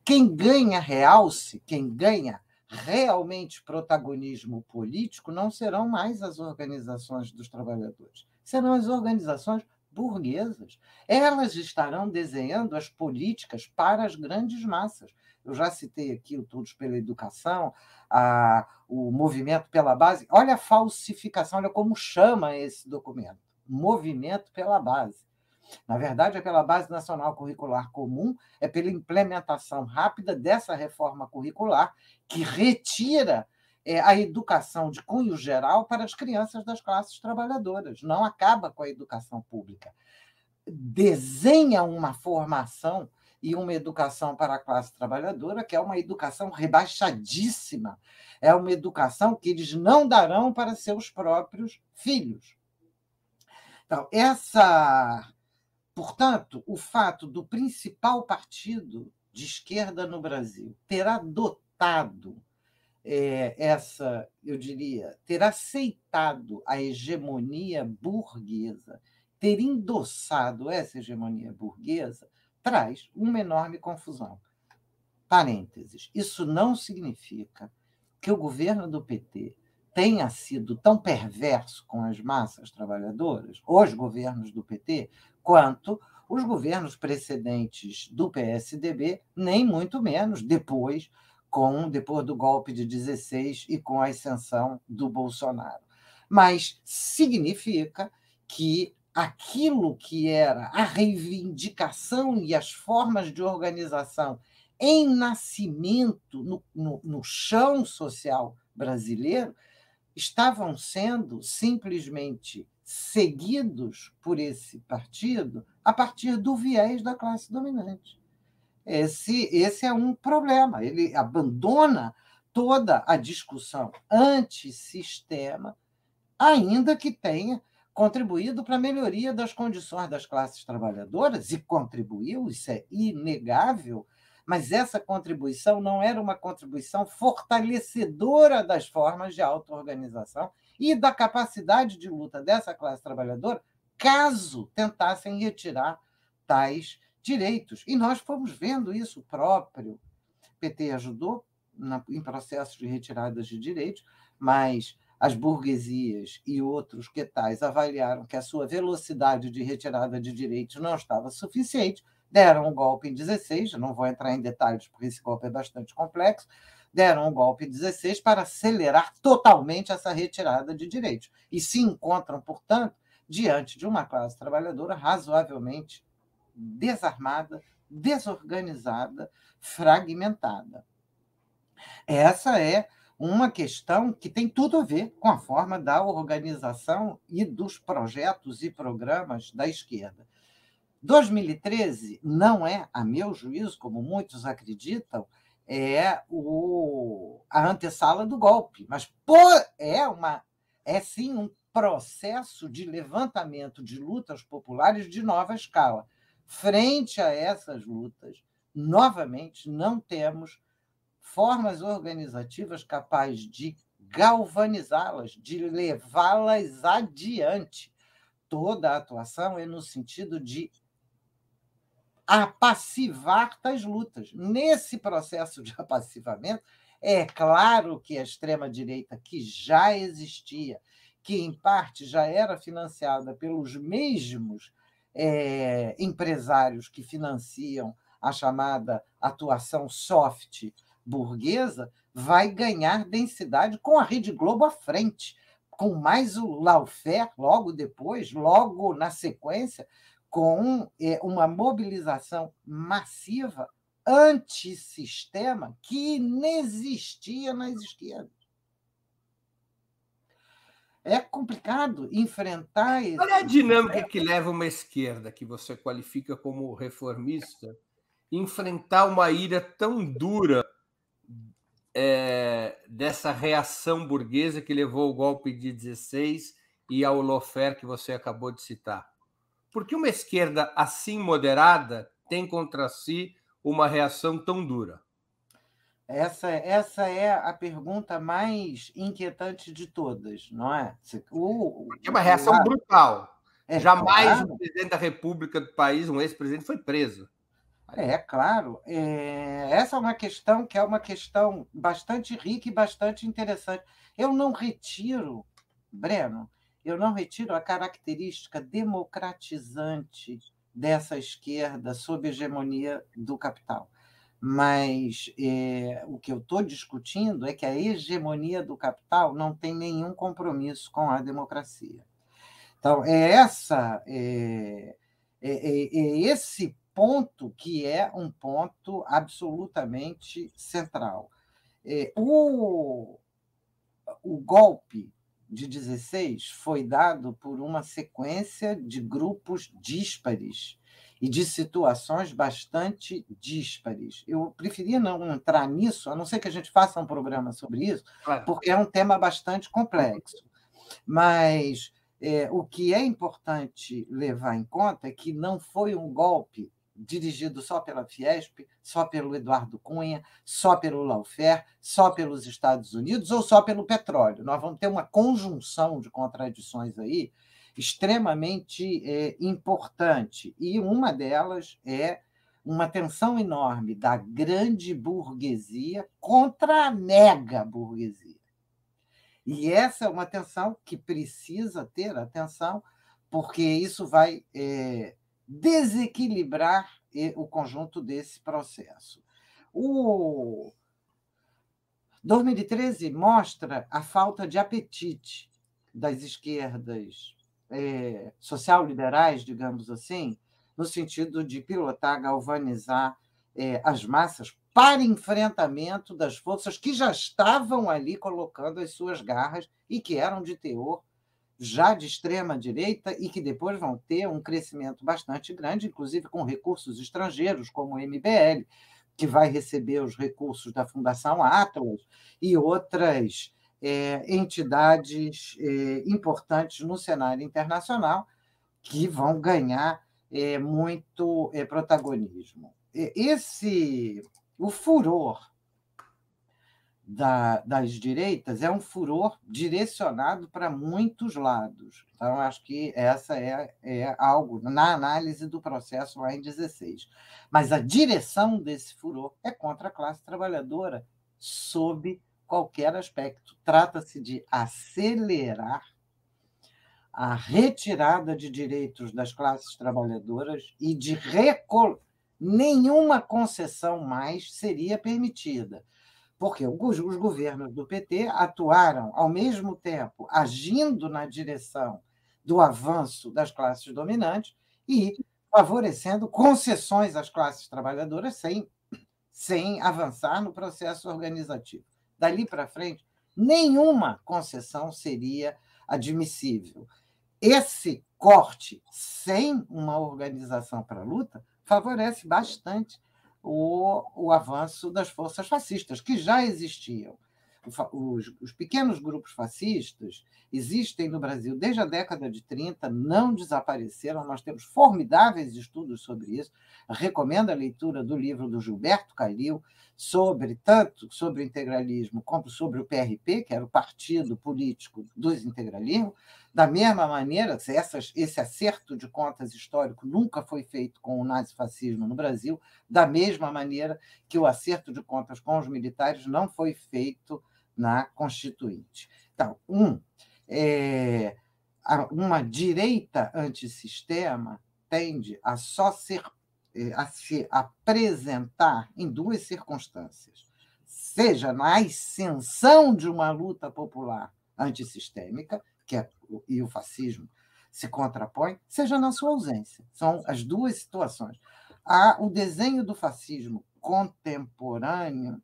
quem ganha realce, quem ganha realmente protagonismo político não serão mais as organizações dos trabalhadores, serão as organizações burguesas. Elas estarão desenhando as políticas para as grandes massas. Eu já citei aqui o Todos pela Educação, a, o Movimento pela Base. Olha a falsificação, olha como chama esse documento: Movimento pela Base. Na verdade, é pela Base Nacional Curricular Comum, é pela implementação rápida dessa reforma curricular que retira é, a educação de cunho geral para as crianças das classes trabalhadoras, não acaba com a educação pública. Desenha uma formação e uma educação para a classe trabalhadora, que é uma educação rebaixadíssima. É uma educação que eles não darão para seus próprios filhos. Então, essa Portanto, o fato do principal partido de esquerda no Brasil ter adotado é, essa, eu diria, ter aceitado a hegemonia burguesa, ter endossado essa hegemonia burguesa, traz uma enorme confusão. Parênteses. Isso não significa que o governo do PT tenha sido tão perverso com as massas trabalhadoras, os governos do PT, quanto os governos precedentes do PSDB, nem muito menos depois com depois do golpe de 16 e com a ascensão do Bolsonaro. Mas significa que aquilo que era a reivindicação e as formas de organização em nascimento no, no, no chão social brasileiro estavam sendo simplesmente seguidos por esse partido a partir do viés da classe dominante. Esse, esse é um problema. Ele abandona toda a discussão antissistema, ainda que tenha contribuído para a melhoria das condições das classes trabalhadoras, e contribuiu, isso é inegável, mas essa contribuição não era uma contribuição fortalecedora das formas de auto-organização e da capacidade de luta dessa classe trabalhadora, caso tentassem retirar tais direitos. E nós fomos vendo isso próprio. O PT ajudou na, em processos de retiradas de direitos, mas as burguesias e outros que tais avaliaram que a sua velocidade de retirada de direitos não estava suficiente, deram um golpe em 16, não vou entrar em detalhes porque esse golpe é bastante complexo, deram um golpe em 16 para acelerar totalmente essa retirada de direitos. E se encontram, portanto, diante de uma classe trabalhadora razoavelmente desarmada, desorganizada, fragmentada. Essa é uma questão que tem tudo a ver com a forma da organização e dos projetos e programas da esquerda. 2013 não é, a meu juízo, como muitos acreditam, é o, a antessala do golpe, mas por, é uma é sim um processo de levantamento de lutas populares de nova escala. Frente a essas lutas, novamente, não temos formas organizativas capazes de galvanizá-las, de levá-las adiante. Toda a atuação é no sentido de apassivar tais lutas. Nesse processo de apassivamento, é claro que a extrema-direita, que já existia, que em parte já era financiada pelos mesmos é, empresários que financiam a chamada atuação soft burguesa, vai ganhar densidade com a Rede Globo à frente, com mais o Laufer logo depois, logo na sequência, com é, uma mobilização massiva antissistema que inexistia nas esquerdas. É complicado enfrentar esse. Olha a dinâmica que leva uma esquerda, que você qualifica como reformista, enfrentar uma ira tão dura é, dessa reação burguesa que levou ao golpe de 16 e ao lofer que você acabou de citar? Porque uma esquerda assim moderada tem contra si uma reação tão dura? Essa, essa é a pergunta mais inquietante de todas, não é? O, é uma reação brutal. É, Jamais claro. o presidente da República do país, um ex-presidente, foi preso. É, claro. É, essa é uma questão que é uma questão bastante rica e bastante interessante. Eu não retiro, Breno, eu não retiro a característica democratizante dessa esquerda sob hegemonia do capital. Mas é, o que eu estou discutindo é que a hegemonia do capital não tem nenhum compromisso com a democracia. Então, é, essa, é, é, é, é esse ponto que é um ponto absolutamente central. É, o, o golpe de 16 foi dado por uma sequência de grupos díspares e de situações bastante díspares. Eu preferia não entrar nisso, a não ser que a gente faça um programa sobre isso, claro. porque é um tema bastante complexo. Mas é, o que é importante levar em conta é que não foi um golpe dirigido só pela Fiesp, só pelo Eduardo Cunha, só pelo Laufer, só pelos Estados Unidos ou só pelo petróleo. Nós vamos ter uma conjunção de contradições aí extremamente é, importante. E uma delas é uma tensão enorme da grande burguesia contra a mega burguesia. E essa é uma tensão que precisa ter atenção, porque isso vai é, desequilibrar o conjunto desse processo. O, 2013 mostra a falta de apetite das esquerdas é, social-liberais, digamos assim, no sentido de pilotar, galvanizar é, as massas para enfrentamento das forças que já estavam ali colocando as suas garras e que eram de teor já de extrema direita e que depois vão ter um crescimento bastante grande, inclusive com recursos estrangeiros, como o MBL, que vai receber os recursos da Fundação Atlas e outras é, entidades é, importantes no cenário internacional que vão ganhar é, muito é, protagonismo. Esse, o furor da, das direitas é um furor direcionado para muitos lados. Então, acho que essa é, é algo na análise do processo lá em 16. Mas a direção desse furor é contra a classe trabalhadora, sob qualquer aspecto. Trata-se de acelerar a retirada de direitos das classes trabalhadoras e de recol... nenhuma concessão mais seria permitida porque os, os governos do PT atuaram, ao mesmo tempo, agindo na direção do avanço das classes dominantes e favorecendo concessões às classes trabalhadoras sem, sem avançar no processo organizativo. Dali para frente, nenhuma concessão seria admissível. Esse corte sem uma organização para a luta favorece bastante o, o avanço das forças fascistas, que já existiam. Os, os, pequenos grupos fascistas existem no Brasil desde a década de 30, não desapareceram. Nós temos formidáveis estudos sobre isso. Recomendo a leitura do livro do Gilberto Calil sobre tanto sobre o integralismo como sobre o PRP, que era o partido político dos integralismos. Da mesma maneira, essas, esse acerto de contas histórico nunca foi feito com o nazifascismo no Brasil, da mesma maneira que o acerto de contas com os militares não foi feito na Constituinte. Então, um, é, uma direita antissistema tende a só ser é, a se apresentar em duas circunstâncias, seja na ascensão de uma luta popular antissistêmica, é, e o fascismo se contrapõe, seja na sua ausência. São as duas situações. Há o desenho do fascismo contemporâneo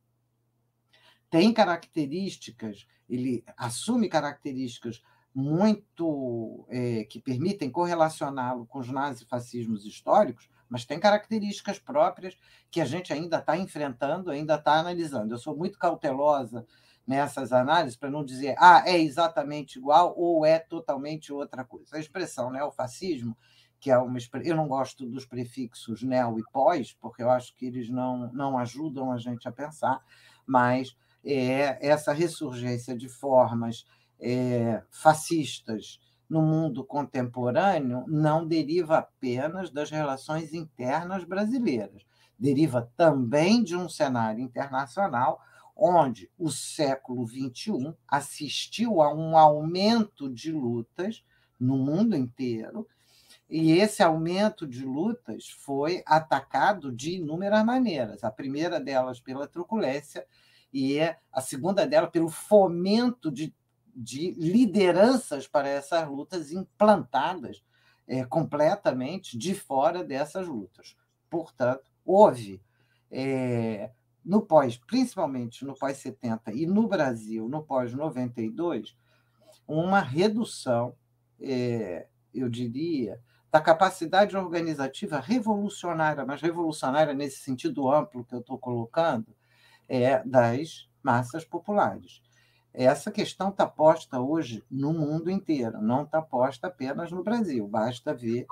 tem características, ele assume características muito é, que permitem correlacioná-lo com os nazifascismos históricos, mas tem características próprias que a gente ainda está enfrentando, ainda está analisando. Eu sou muito cautelosa nessas análises para não dizer ah, é exatamente igual ou é totalmente outra coisa. A expressão neofascismo, que é uma eu não gosto dos prefixos neo e pós, porque eu acho que eles não, não ajudam a gente a pensar, mas é essa ressurgência de formas é, fascistas no mundo contemporâneo não deriva apenas das relações internas brasileiras, deriva também de um cenário internacional onde o século XXI assistiu a um aumento de lutas no mundo inteiro, e esse aumento de lutas foi atacado de inúmeras maneiras. A primeira delas pela truculência, e a segunda dela pelo fomento de, de lideranças para essas lutas implantadas é, completamente de fora dessas lutas. Portanto, houve é, no pós, principalmente no pós 70 e no Brasil, no pós 92, uma redução, é, eu diria, da capacidade organizativa revolucionária, mas revolucionária nesse sentido amplo que eu estou colocando, é das massas populares. Essa questão está posta hoje no mundo inteiro, não está posta apenas no Brasil. Basta ver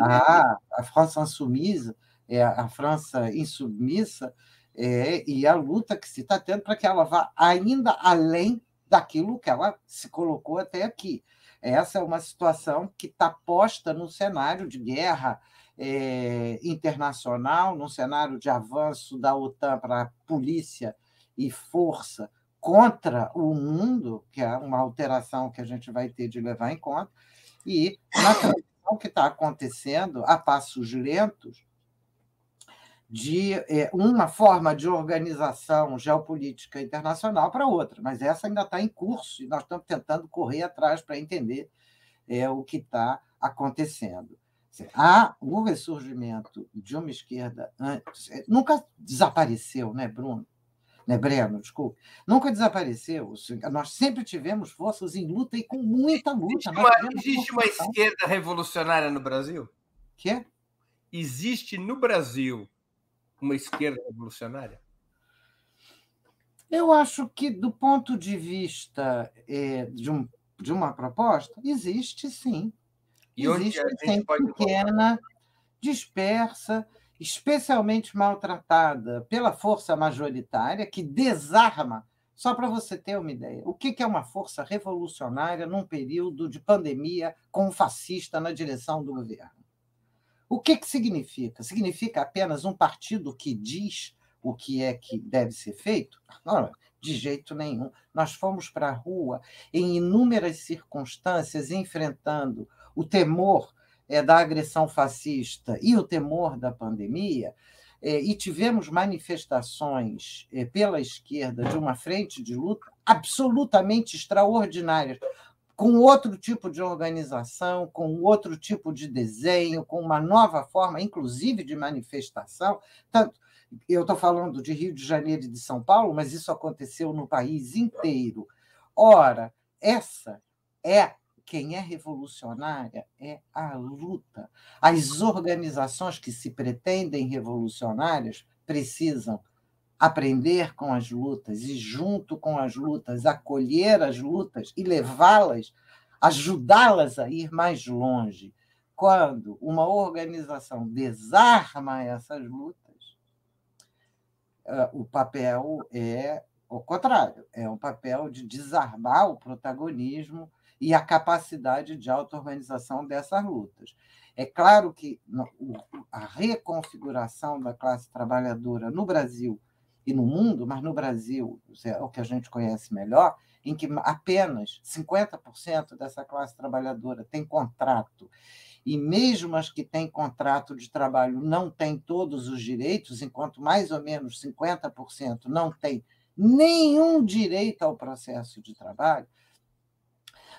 a, a França insubmissa, é, a França insubmissa é, e a luta que se está tendo para que ela vá ainda além daquilo que ela se colocou até aqui. Essa é uma situação que está posta no cenário de guerra é, internacional, num cenário de avanço da OTAN para polícia e força contra o mundo, que é uma alteração que a gente vai ter de levar em conta, e na transição que está acontecendo a passos lentos de é, uma forma de organização geopolítica internacional para outra, mas essa ainda está em curso e nós estamos tentando correr atrás para entender é, o que está acontecendo. Há o ressurgimento de uma esquerda antes, é, nunca desapareceu, né, Bruno? Né, Breno, desculpe. Nunca desapareceu. Nós sempre tivemos forças em luta e com muita luta. Existe uma, existe uma esquerda revolucionária no Brasil? Quê? Existe no Brasil uma esquerda revolucionária? Eu acho que, do ponto de vista é, de, um, de uma proposta, existe sim. E existe sim, pequena, dispersa, especialmente maltratada pela força majoritária, que desarma. Só para você ter uma ideia, o que é uma força revolucionária num período de pandemia com um fascista na direção do governo? O que, que significa? Significa apenas um partido que diz o que é que deve ser feito? Não, de jeito nenhum. Nós fomos para a rua em inúmeras circunstâncias, enfrentando o temor é, da agressão fascista e o temor da pandemia, é, e tivemos manifestações é, pela esquerda de uma frente de luta absolutamente extraordinárias com outro tipo de organização, com outro tipo de desenho, com uma nova forma, inclusive de manifestação. Tanto, eu estou falando de Rio de Janeiro e de São Paulo, mas isso aconteceu no país inteiro. Ora, essa é quem é revolucionária é a luta. As organizações que se pretendem revolucionárias precisam aprender com as lutas e, junto com as lutas, acolher as lutas e levá-las, ajudá-las a ir mais longe. Quando uma organização desarma essas lutas, eh, o papel é o contrário, é um papel de desarmar o protagonismo e a capacidade de auto-organização dessas lutas. É claro que a reconfiguração da classe trabalhadora no Brasil e no mundo, mas no Brasil, é o que a gente conhece melhor, em que apenas 50% dessa classe trabalhadora tem contrato, e mesmo as que têm contrato de trabalho não têm todos os direitos, enquanto mais ou menos 50% não têm nenhum direito ao processo de trabalho,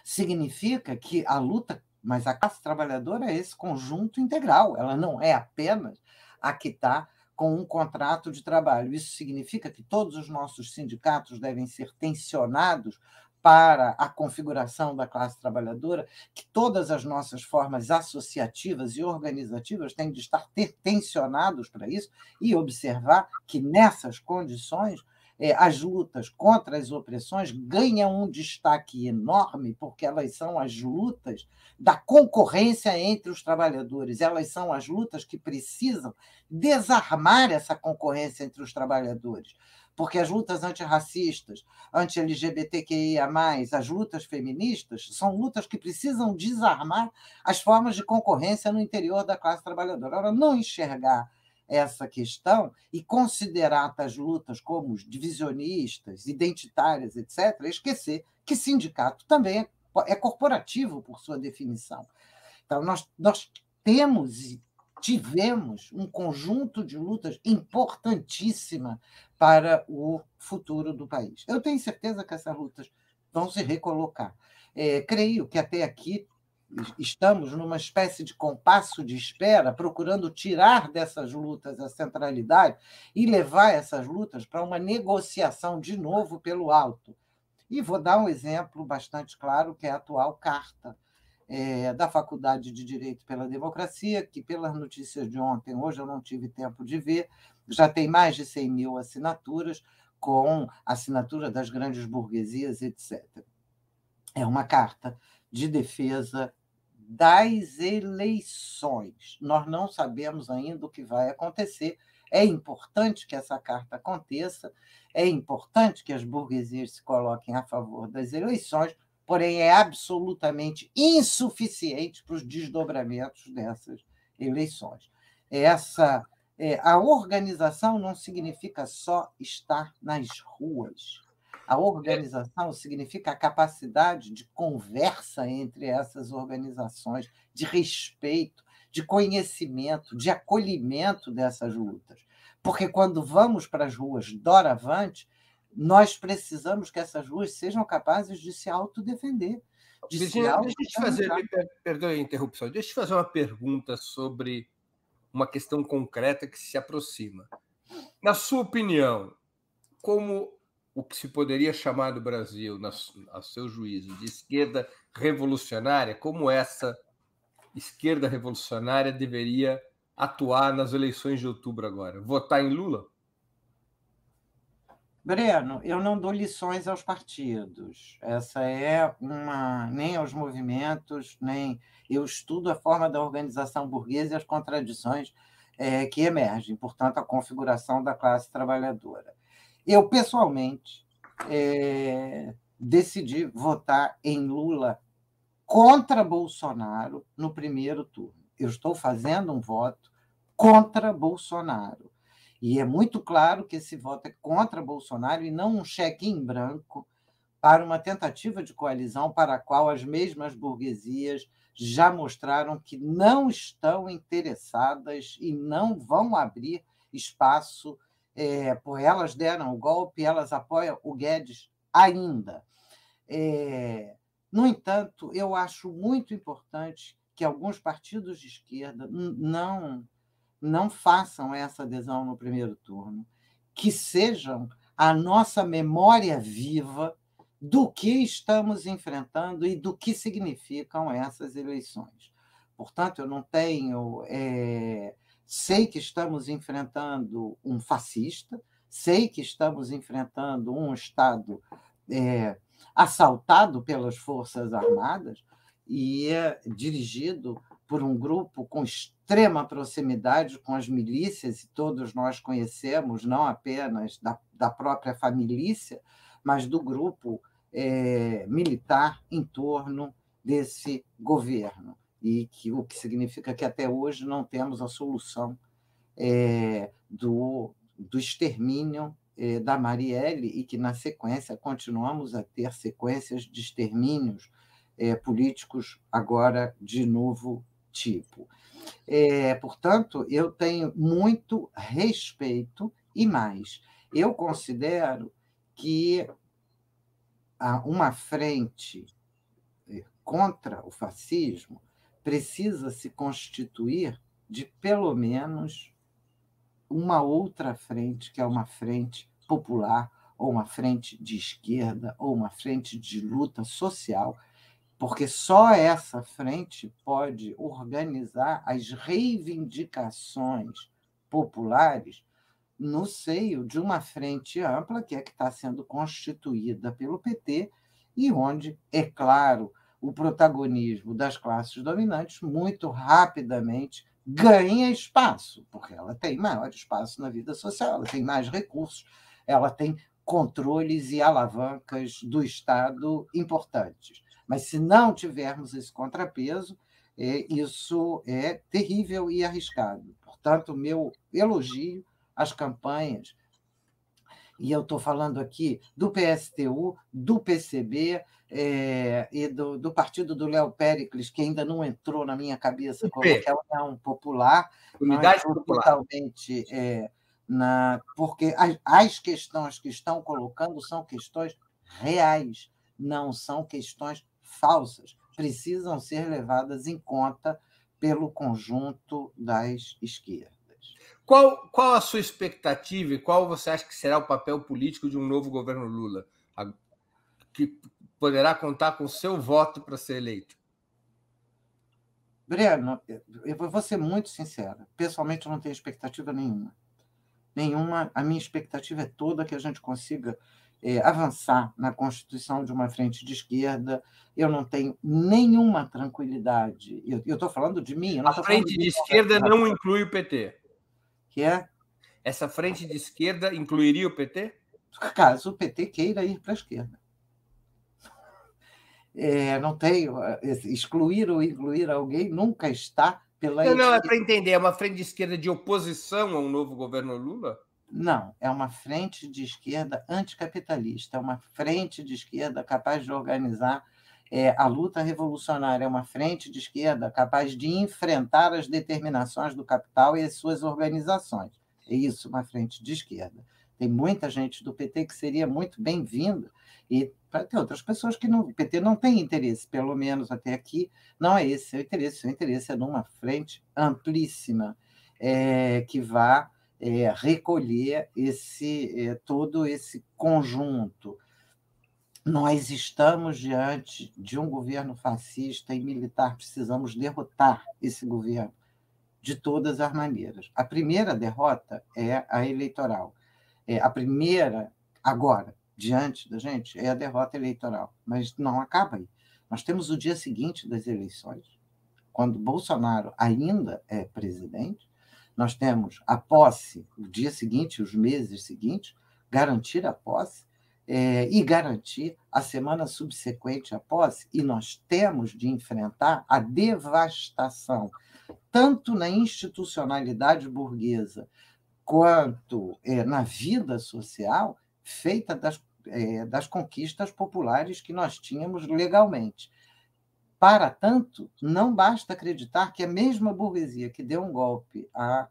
significa que a luta, mas a classe trabalhadora é esse conjunto integral, ela não é apenas a que está com um contrato de trabalho. Isso significa que todos os nossos sindicatos devem ser tensionados para a configuração da classe trabalhadora, que todas as nossas formas associativas e organizativas têm de estar tensionados para isso e observar que nessas condições as lutas contra as opressões ganham um destaque enorme, porque elas são as lutas da concorrência entre os trabalhadores, elas são as lutas que precisam desarmar essa concorrência entre os trabalhadores. Porque as lutas antirracistas, anti-LGBTQIA, as lutas feministas, são lutas que precisam desarmar as formas de concorrência no interior da classe trabalhadora. Ora, não enxergar essa questão e considerar as lutas como divisionistas, identitárias, etc., esquecer que sindicato também é, é corporativo por sua definição. Então, nós, nós temos e tivemos um conjunto de lutas importantíssima para o futuro do país. Eu tenho certeza que essas lutas vão se recolocar. É, creio que até aqui estamos numa espécie de compasso de espera, procurando tirar dessas lutas a centralidade e levar essas lutas para uma negociação de novo pelo alto. E vou dar um exemplo bastante claro, que é a atual carta é, da Faculdade de Direito pela Democracia, que, pelas notícias de ontem, hoje eu não tive tempo de ver, já tem mais de 100 mil assinaturas, com assinatura das grandes burguesias, etc. É uma carta de defesa das eleições. Nós não sabemos ainda o que vai acontecer. É importante que essa carta aconteça, é importante que as burguesias se coloquem a favor das eleições, porém é absolutamente insuficiente para os desdobramentos dessas eleições. Essa é, a organização não significa só estar nas ruas. A organização significa a capacidade de conversa entre essas organizações, de respeito, de conhecimento, de acolhimento dessas lutas. Porque quando vamos para as ruas doravante, nós precisamos que essas ruas sejam capazes de se autodefender. De Virginia, se deixa eu te fazer, me perdoe a interrupção, deixa eu te fazer uma pergunta sobre uma questão concreta que se aproxima. Na sua opinião, como o que se poderia chamar do Brasil, a seu juízo, de esquerda revolucionária, como essa esquerda revolucionária deveria atuar nas eleições de outubro agora? Votar em Lula? Breno, eu não dou lições aos partidos. Essa é uma nem aos movimentos, nem eu estudo a forma da organização burguesa e as contradições é, que emergem, portanto, a configuração da classe trabalhadora. Eu, pessoalmente, é, decidi votar em Lula contra Bolsonaro no primeiro turno. Eu estou fazendo um voto contra Bolsonaro. E é muito claro que esse voto é contra Bolsonaro e não um cheque em branco para uma tentativa de coalizão para a qual as mesmas burguesias já mostraram que não estão interessadas e não vão abrir espaço é, por elas deram o golpe, elas apoiam o Guedes ainda. É, no entanto, eu acho muito importante que alguns partidos de esquerda não não façam essa adesão no primeiro turno, que sejam a nossa memória viva do que estamos enfrentando e do que significam essas eleições. Portanto, eu não tenho é, sei que estamos enfrentando um fascista, sei que estamos enfrentando um Estado é, assaltado pelas Forças Armadas e é dirigido por um grupo com extrema proximidade com as milícias, e todos nós conhecemos, não apenas da, da própria família, mas do grupo é, militar em torno desse governo e que o que significa que até hoje não temos a solução é, do, do extermínio é, da Marielle e que, na sequência, continuamos a ter sequências de extermínios é, políticos agora de novo tipo. É, portanto, eu tenho muito respeito e mais. Eu considero que uma frente é, contra o fascismo precisa se constituir de pelo menos uma outra frente, que é uma frente popular, ou uma frente de esquerda, ou uma frente de luta social, porque só essa frente pode organizar as reivindicações populares no seio de uma frente ampla, que é que está sendo constituída pelo PT, e onde, é claro, o protagonismo das classes dominantes muito rapidamente ganha espaço, porque ela tem maior espaço na vida social, ela tem mais recursos, ela tem controles e alavancas do Estado importantes. Mas se não tivermos esse contrapeso, é, isso é terrível e arriscado. Portanto, meu elogio às campanhas e eu estou falando aqui do PSTU, do PCB é, e do, do, partido do Léo Pericles, que ainda não entrou na minha cabeça, como é a União Popular, Unidade Popular. totalmente é, na, porque as, as questões que estão colocando são questões reais, não são questões falsas, precisam ser levadas em conta pelo conjunto das esquerdas. Qual, qual a sua expectativa e qual você acha que será o papel político de um novo governo Lula, que poderá contar com seu voto para ser eleito? Breno, eu vou ser muito sincera. Pessoalmente, eu não tenho expectativa nenhuma. Nenhuma. A minha expectativa é toda que a gente consiga é, avançar na constituição de uma frente de esquerda. Eu não tenho nenhuma tranquilidade. Eu estou falando de mim. a frente de esquerda não inclui o PT que é. Essa frente de esquerda incluiria o PT? Caso o PT queira ir para a esquerda. É, não tem. Excluir ou incluir alguém nunca está pela. Não, não é para entender. É uma frente de esquerda de oposição a um novo governo Lula? Não, é uma frente de esquerda anticapitalista, é uma frente de esquerda capaz de organizar é, a luta revolucionária é uma frente de esquerda capaz de enfrentar as determinações do capital e as suas organizações. É isso, uma frente de esquerda. Tem muita gente do PT que seria muito bem-vinda, e ter outras pessoas que não, o PT não tem interesse, pelo menos até aqui, não é esse seu interesse. Seu interesse é numa frente amplíssima, é, que vá é, recolher esse é, todo esse conjunto nós estamos diante de um governo fascista e militar, precisamos derrotar esse governo de todas as maneiras. A primeira derrota é a eleitoral. É, a primeira, agora, diante da gente, é a derrota eleitoral. Mas não acaba aí. Nós temos o dia seguinte das eleições, quando Bolsonaro ainda é presidente, nós temos a posse, o dia seguinte, os meses seguintes, garantir a posse, é, e garantir a semana subsequente à posse, e nós temos de enfrentar a devastação, tanto na institucionalidade burguesa quanto é, na vida social, feita das, é, das conquistas populares que nós tínhamos legalmente. Para tanto, não basta acreditar que a mesma burguesia que deu um golpe há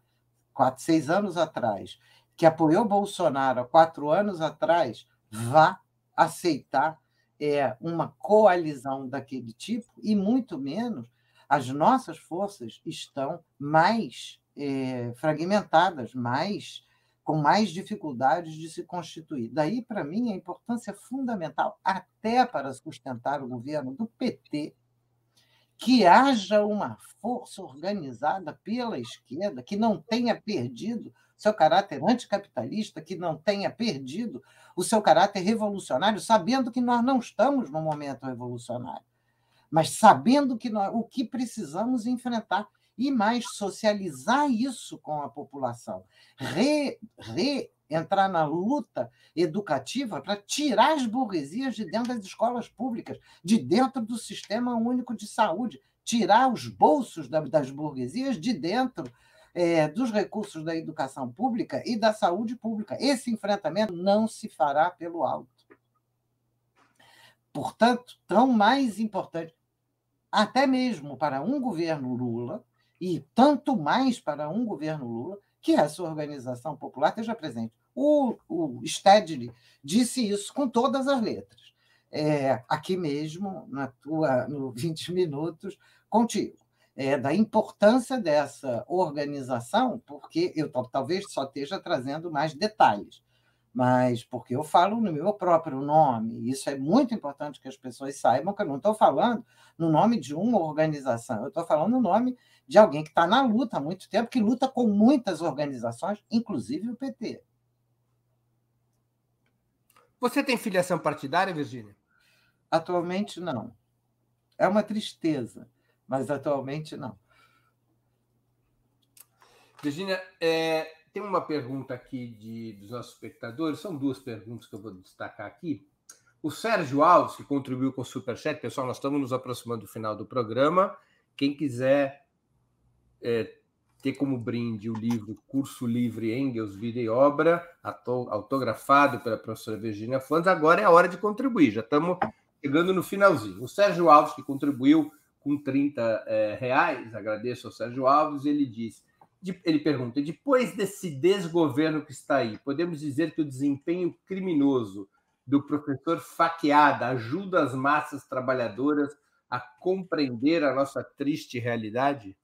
quatro, seis anos atrás, que apoiou Bolsonaro há quatro anos atrás, vá aceitar é, uma coalizão daquele tipo, e muito menos as nossas forças estão mais é, fragmentadas, mais com mais dificuldades de se constituir. Daí, para mim, a importância fundamental, até para sustentar o governo do PT, que haja uma força organizada pela esquerda que não tenha perdido seu caráter anticapitalista, que não tenha perdido o seu caráter revolucionário, sabendo que nós não estamos no momento revolucionário, mas sabendo que nós, o que precisamos enfrentar e mais socializar isso com a população, re, re entrar na luta educativa para tirar as burguesias de dentro das escolas públicas, de dentro do sistema único de saúde, tirar os bolsos das burguesias de dentro é, dos recursos da educação pública e da saúde pública. Esse enfrentamento não se fará pelo alto. Portanto, tão mais importante, até mesmo para um governo Lula, e tanto mais para um governo Lula, que essa organização popular esteja presente. O, o Stedley disse isso com todas as letras. É, aqui mesmo, na tua, no 20 minutos, contigo é, da importância dessa organização, porque eu talvez só esteja trazendo mais detalhes, mas porque eu falo no meu próprio nome. Isso é muito importante que as pessoas saibam que eu não estou falando no nome de uma organização, eu estou falando no nome de alguém que está na luta há muito tempo, que luta com muitas organizações, inclusive o PT. Você tem filiação partidária, Virgínia? Atualmente, não. É uma tristeza mas atualmente não. Virginia, é, tem uma pergunta aqui de, dos nossos espectadores, são duas perguntas que eu vou destacar aqui. O Sérgio Alves, que contribuiu com o Superchat, pessoal, nós estamos nos aproximando do final do programa. Quem quiser é, ter como brinde o livro Curso Livre Engels, Vida e Obra, autografado pela professora Virginia Fans, agora é a hora de contribuir, já estamos chegando no finalzinho. O Sérgio Alves, que contribuiu com 30 é, reais, agradeço ao Sérgio Alves, ele diz, de, ele pergunta, depois desse desgoverno que está aí, podemos dizer que o desempenho criminoso do professor Faqueada ajuda as massas trabalhadoras a compreender a nossa triste realidade?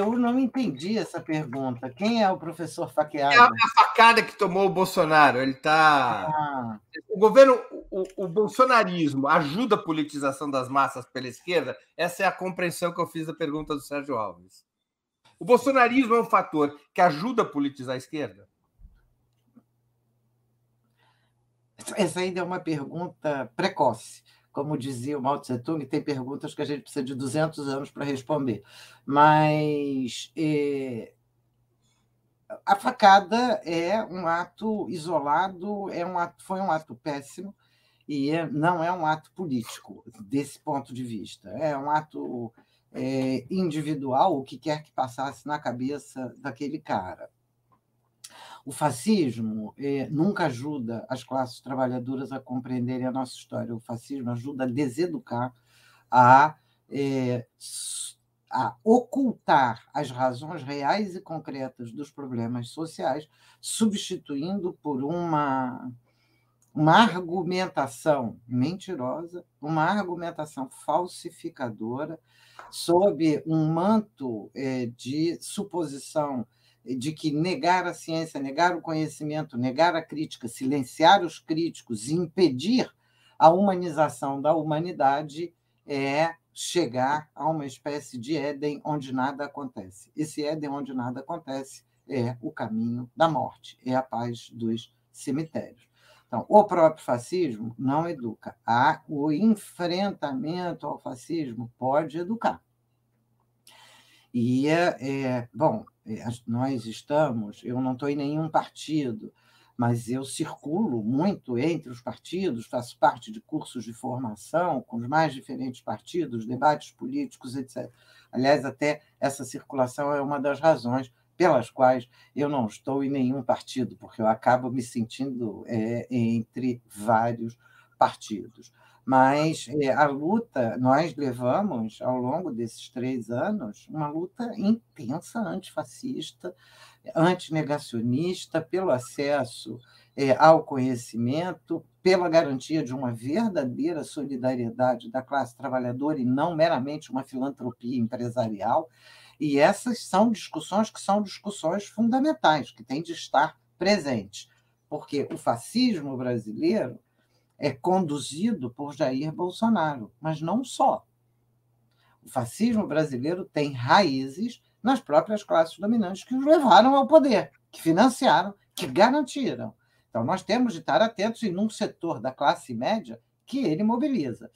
Eu não entendi essa pergunta. Quem é o professor Faqueada? É a, facada que tomou o Bolsonaro. Ele está. Ah. O governo, o, o, bolsonarismo ajuda a politização das massas pela esquerda? Essa é a compreensão que eu fiz da pergunta do Sérgio Alves. O bolsonarismo é um fator que ajuda a politizar a esquerda? Essa ainda é uma pergunta precoce como dizia o Mao Tse Tung, tem perguntas que a gente precisa de 200 anos para responder. Mas é, a facada é um ato isolado, é um ato, foi um ato péssimo e é, não é um ato político desse ponto de vista. É um ato é, individual, o que quer que passasse na cabeça daquele cara. O fascismo é, nunca ajuda as classes trabalhadoras a compreenderem a nossa história. O fascismo ajuda a deseducar, a, é, a ocultar as razões reais e concretas dos problemas sociais, substituindo por uma uma argumentação mentirosa, uma argumentação falsificadora, sob um manto é, de suposição de que negar a ciência, negar o conhecimento, negar a crítica, silenciar os críticos e impedir a humanização da humanidade é chegar a uma espécie de Éden onde nada acontece. Esse Éden onde nada acontece é o caminho da morte, é a paz dos cemitérios. Então, o próprio fascismo não educa. O enfrentamento ao fascismo pode educar. E, é, é bom, nós estamos, eu não estou em nenhum partido, mas eu circulo muito entre os partidos, faço parte de cursos de formação com os mais diferentes partidos, debates políticos, etc. Aliás, até essa circulação é uma das razões pelas quais eu não estou em nenhum partido, porque eu acabo me sentindo é, entre vários partidos. Mas é, a luta, nós levamos, ao longo desses três anos, uma luta intensa antifascista, antinegacionista, pelo acesso é, ao conhecimento, pela garantia de uma verdadeira solidariedade da classe trabalhadora e não meramente uma filantropia empresarial. E essas são discussões que são discussões fundamentais, que têm de estar presentes, porque o fascismo brasileiro é conduzido por Jair Bolsonaro, mas não só. O fascismo brasileiro tem raízes nas próprias classes dominantes que os levaram ao poder, que financiaram, que garantiram. Então, nós temos de estar atentos em um setor da classe média que ele mobiliza.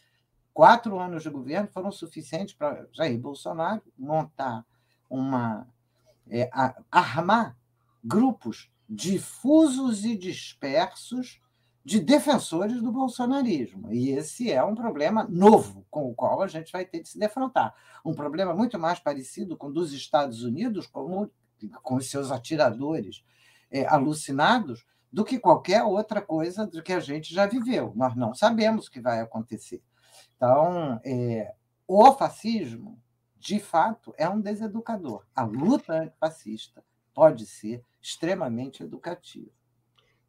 Quatro anos de governo foram suficientes para Jair Bolsonaro montar uma é, armar grupos difusos e dispersos de defensores do bolsonarismo. E esse é um problema novo com o qual a gente vai ter de se defrontar. Um problema muito mais parecido com o dos Estados Unidos, como, com os seus atiradores é, alucinados, do que qualquer outra coisa do que a gente já viveu. Nós não sabemos o que vai acontecer. Então, é, o fascismo de fato, é um deseducador. A luta antifascista pode ser extremamente educativa.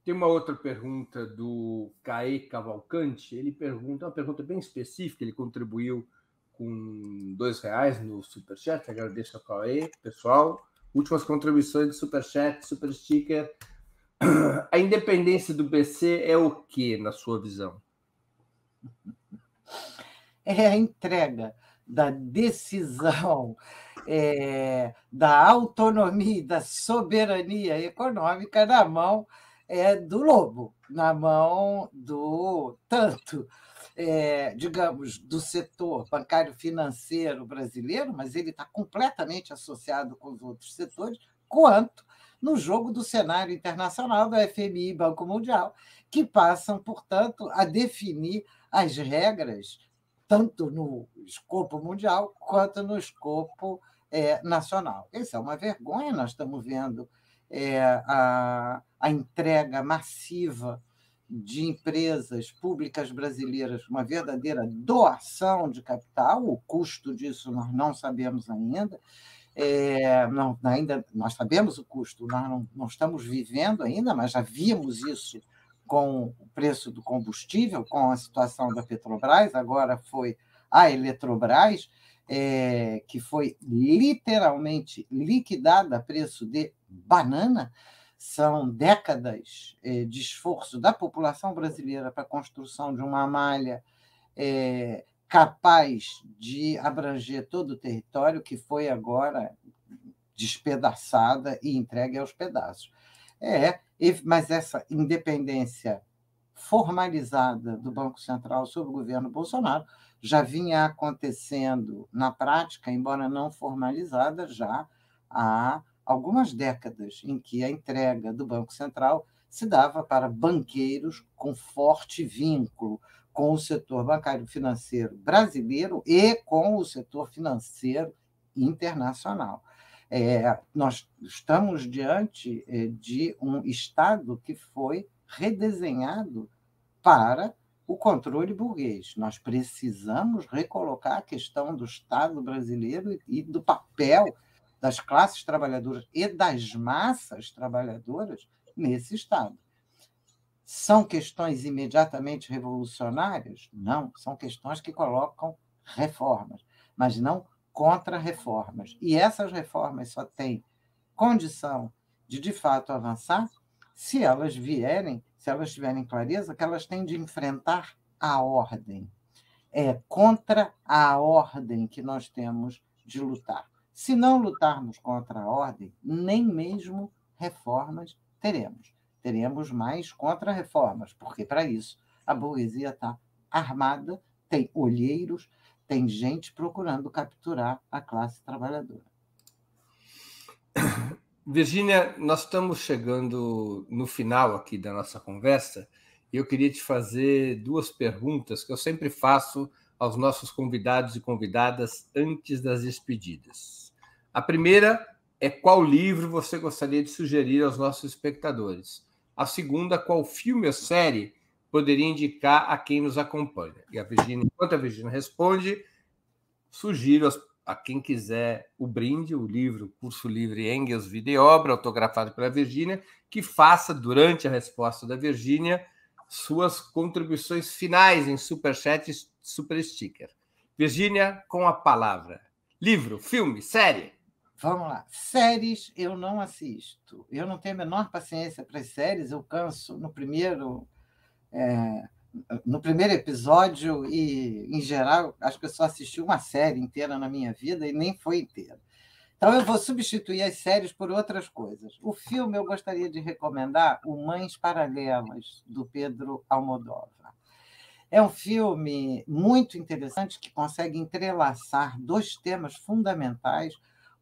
Tem uma outra pergunta do Caê Cavalcante. Ele pergunta uma pergunta bem específica. Ele contribuiu com dois reais no Superchat. Agradeço ao Caê, pessoal. Últimas contribuições de Superchat, Super Sticker. A independência do BC é o que, na sua visão? É a entrega da decisão, é, da autonomia, da soberania econômica na mão é, do lobo, na mão do tanto, é, digamos, do setor bancário financeiro brasileiro, mas ele está completamente associado com os outros setores, quanto no jogo do cenário internacional do FMI e Banco Mundial, que passam, portanto, a definir as regras tanto no escopo mundial quanto no escopo é, nacional. Isso é uma vergonha, nós estamos vendo é, a, a entrega massiva de empresas públicas brasileiras, uma verdadeira doação de capital, o custo disso nós não sabemos ainda. É, não, ainda nós sabemos o custo, nós não, não estamos vivendo ainda, mas já vimos isso com o preço do combustível, com a situação da Petrobras, agora foi a Eletrobras, é, que foi literalmente liquidada a preço de banana. São décadas é, de esforço da população brasileira para a construção de uma malha é, capaz de abranger todo o território, que foi agora despedaçada e entregue aos pedaços. É, mas essa independência formalizada do Banco Central sobre o governo Bolsonaro já vinha acontecendo na prática, embora não formalizada, já há algumas décadas em que a entrega do Banco Central se dava para banqueiros com forte vínculo com o setor bancário financeiro brasileiro e com o setor financeiro internacional. É, nós estamos diante é, de um Estado que foi redesenhado para o controle burguês. Nós precisamos recolocar a questão do Estado brasileiro e do papel das classes trabalhadoras e das massas trabalhadoras nesse Estado. São questões imediatamente revolucionárias? Não, são questões que colocam reformas, mas não contra-reformas. E essas reformas só têm condição de, de fato, avançar se elas vierem, se elas tiverem clareza que elas têm de enfrentar a ordem. É contra a ordem que nós temos de lutar. Se não lutarmos contra a ordem, nem mesmo reformas teremos teremos mais contra-reformas, porque para isso a burguesia está armada, tem olheiros, tem gente procurando capturar a classe trabalhadora. Virgínia, nós estamos chegando no final aqui da nossa conversa e eu queria te fazer duas perguntas que eu sempre faço aos nossos convidados e convidadas antes das despedidas. A primeira é qual livro você gostaria de sugerir aos nossos espectadores? A segunda, qual filme ou série poderia indicar a quem nos acompanha? E a Virginia, enquanto a Virginia responde, sugiro a quem quiser o brinde, o livro Curso Livre Engels Vida e Obra, autografado pela Virginia, que faça, durante a resposta da Virginia, suas contribuições finais em Superchat e Super Sticker. Virginia, com a palavra. Livro, filme, série. Vamos lá. Séries eu não assisto. Eu não tenho a menor paciência para as séries. Eu canso no primeiro, é, no primeiro episódio e, em geral, acho que eu só assisti uma série inteira na minha vida e nem foi inteira. Então eu vou substituir as séries por outras coisas. O filme eu gostaria de recomendar O Mães Paralelas, do Pedro Almodóvar. É um filme muito interessante que consegue entrelaçar dois temas fundamentais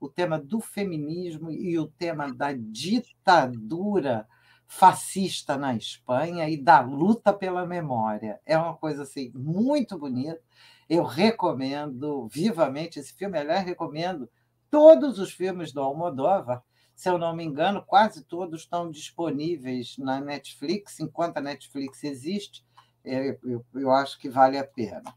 o tema do feminismo e o tema da ditadura fascista na Espanha e da luta pela memória. É uma coisa assim muito bonita. Eu recomendo vivamente esse filme. Aliás, recomendo todos os filmes do Almodóvar. Se eu não me engano, quase todos estão disponíveis na Netflix, enquanto a Netflix existe. É, eu, eu acho que vale a pena.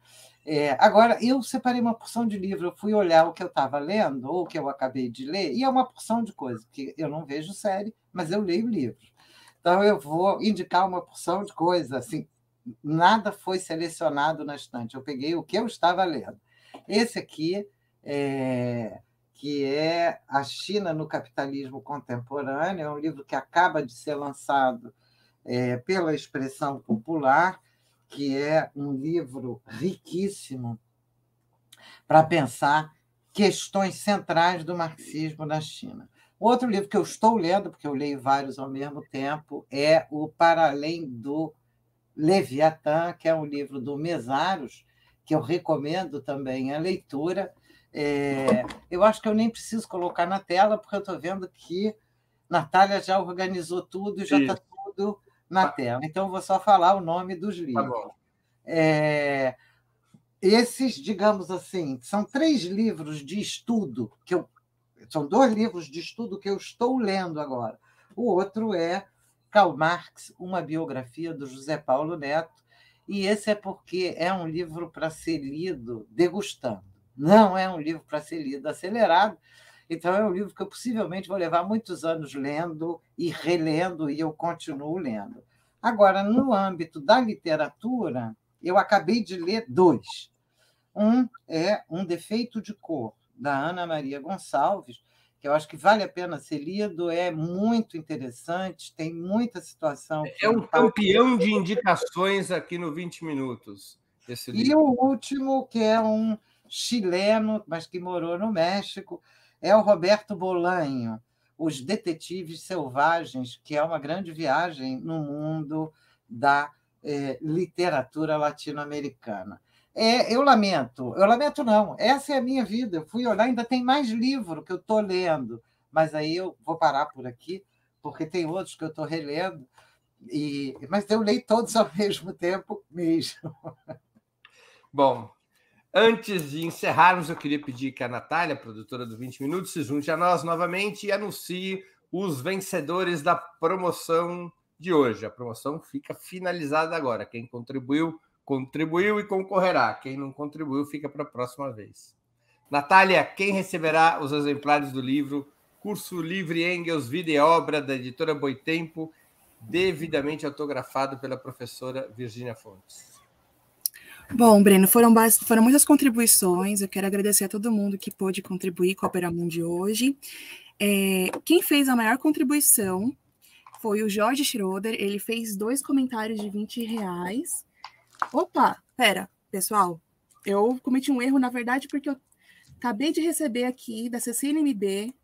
É, agora, eu separei uma porção de livro, eu fui olhar o que eu estava lendo, ou o que eu acabei de ler, e é uma porção de coisas, que eu não vejo série, mas eu leio livros. Então, eu vou indicar uma porção de coisas, assim, nada foi selecionado na estante, eu peguei o que eu estava lendo. Esse aqui, é, que é A China no Capitalismo Contemporâneo, é um livro que acaba de ser lançado é, pela Expressão Popular, que é um livro riquíssimo para pensar questões centrais do marxismo na China. Outro livro que eu estou lendo, porque eu leio vários ao mesmo tempo, é o Para Além do Leviatã, que é um livro do Mesaros, que eu recomendo também a leitura. É, eu acho que eu nem preciso colocar na tela, porque eu estou vendo que Natália já organizou tudo e já está tudo na tela. Então, vou só falar o nome dos tá livros. Tá é, esses, digamos assim, são três livros de estudo que eu. São dois livros de estudo que eu estou lendo agora. O outro é Karl Marx, uma biografia do José Paulo Neto, e esse é porque é um livro para ser lido degustando. Não é um livro para ser lido acelerado, então, é um livro que eu possivelmente vou levar muitos anos lendo e relendo, e eu continuo lendo. Agora, no âmbito da literatura, eu acabei de ler dois. Um é Um Defeito de Cor, da Ana Maria Gonçalves, que eu acho que vale a pena ser lido, é muito interessante, tem muita situação. É um campeão de indicações aqui no 20 Minutos. e o último, que é um chileno, mas que morou no México, é o Roberto Bolanho, Os Detetives Selvagens, que é uma grande viagem no mundo da é, literatura latino-americana. É, eu lamento, eu lamento não, essa é a minha vida. Eu fui olhar, ainda tem mais livro que eu estou lendo, mas aí eu vou parar por aqui, porque tem outros que eu estou relendo, e, mas eu leio todos ao mesmo tempo mesmo. Bom, Antes de encerrarmos, eu queria pedir que a Natália, produtora do 20 Minutos, se junte a nós novamente e anuncie os vencedores da promoção de hoje. A promoção fica finalizada agora. Quem contribuiu, contribuiu e concorrerá. Quem não contribuiu, fica para a próxima vez. Natália, quem receberá os exemplares do livro Curso Livre Engels, Vida e Obra, da editora Boitempo, devidamente autografado pela professora Virginia Fontes? Bom, Breno, foram, foram muitas contribuições. Eu quero agradecer a todo mundo que pôde contribuir com a Opera Mundi hoje. É, quem fez a maior contribuição foi o Jorge Schroeder. Ele fez dois comentários de 20 reais. Opa, pera, pessoal. Eu cometi um erro, na verdade, porque eu acabei de receber aqui da Cecília MB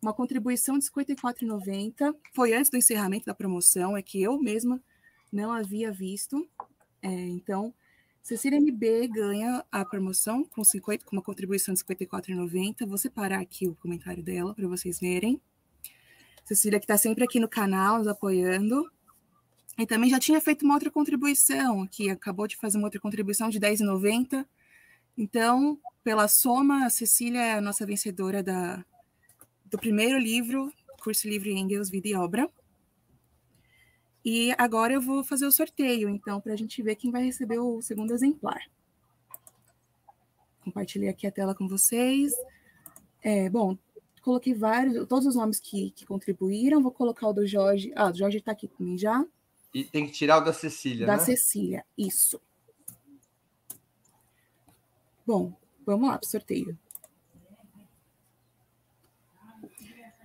uma contribuição de R$ 54,90. Foi antes do encerramento da promoção, é que eu mesma não havia visto. É, então, Cecília MB ganha a promoção com, 50, com uma contribuição de R$ 54,90. Vou separar aqui o comentário dela para vocês verem. Cecília, que está sempre aqui no canal, nos apoiando. E também já tinha feito uma outra contribuição, que acabou de fazer uma outra contribuição de R$ 10,90. Então, pela soma, a Cecília é a nossa vencedora da, do primeiro livro, Curso Livre Engels, Vida e Obra. E agora eu vou fazer o sorteio, então, para a gente ver quem vai receber o segundo exemplar. Compartilhei aqui a tela com vocês. É, bom, coloquei vários, todos os nomes que, que contribuíram. Vou colocar o do Jorge. Ah, o Jorge está aqui comigo já. E tem que tirar o da Cecília, da né? Cecília, isso. Bom, vamos lá para o sorteio.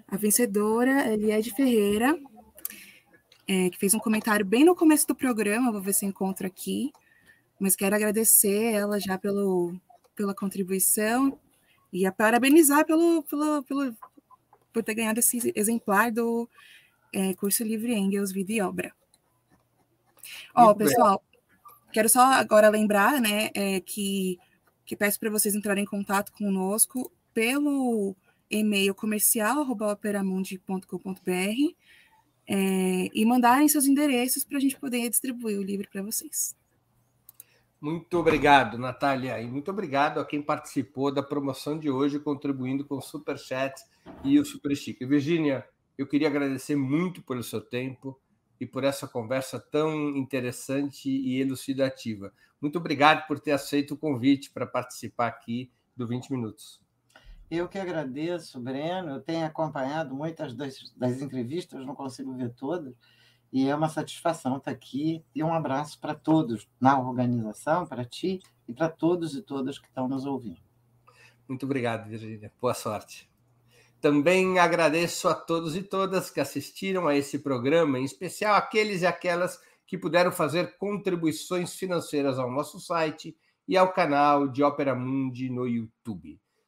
A vencedora é Eliade Ferreira, é, que fez um comentário bem no começo do programa, vou ver se encontro aqui, mas quero agradecer ela já pelo, pela contribuição e a parabenizar pelo, pelo, pelo, por ter ganhado esse exemplar do é, curso Livre Engels, Vida e Obra. Ó, oh, pessoal, quero só agora lembrar, né, é, que, que peço para vocês entrarem em contato conosco pelo e-mail comercial.operamundi.com.br é, e mandarem seus endereços para a gente poder distribuir o livro para vocês. Muito obrigado, Natália, e muito obrigado a quem participou da promoção de hoje, contribuindo com o Super Chat e o Super Chique. Virgínia, eu queria agradecer muito pelo seu tempo e por essa conversa tão interessante e elucidativa. Muito obrigado por ter aceito o convite para participar aqui do 20 Minutos. Eu que agradeço, Breno. Eu tenho acompanhado muitas das, das entrevistas, não consigo ver todas, e é uma satisfação estar aqui. E um abraço para todos na organização, para ti e para todos e todas que estão nos ouvindo. Muito obrigado, Virginia. Boa sorte. Também agradeço a todos e todas que assistiram a esse programa, em especial aqueles e aquelas que puderam fazer contribuições financeiras ao nosso site e ao canal de Opera Mundi no YouTube.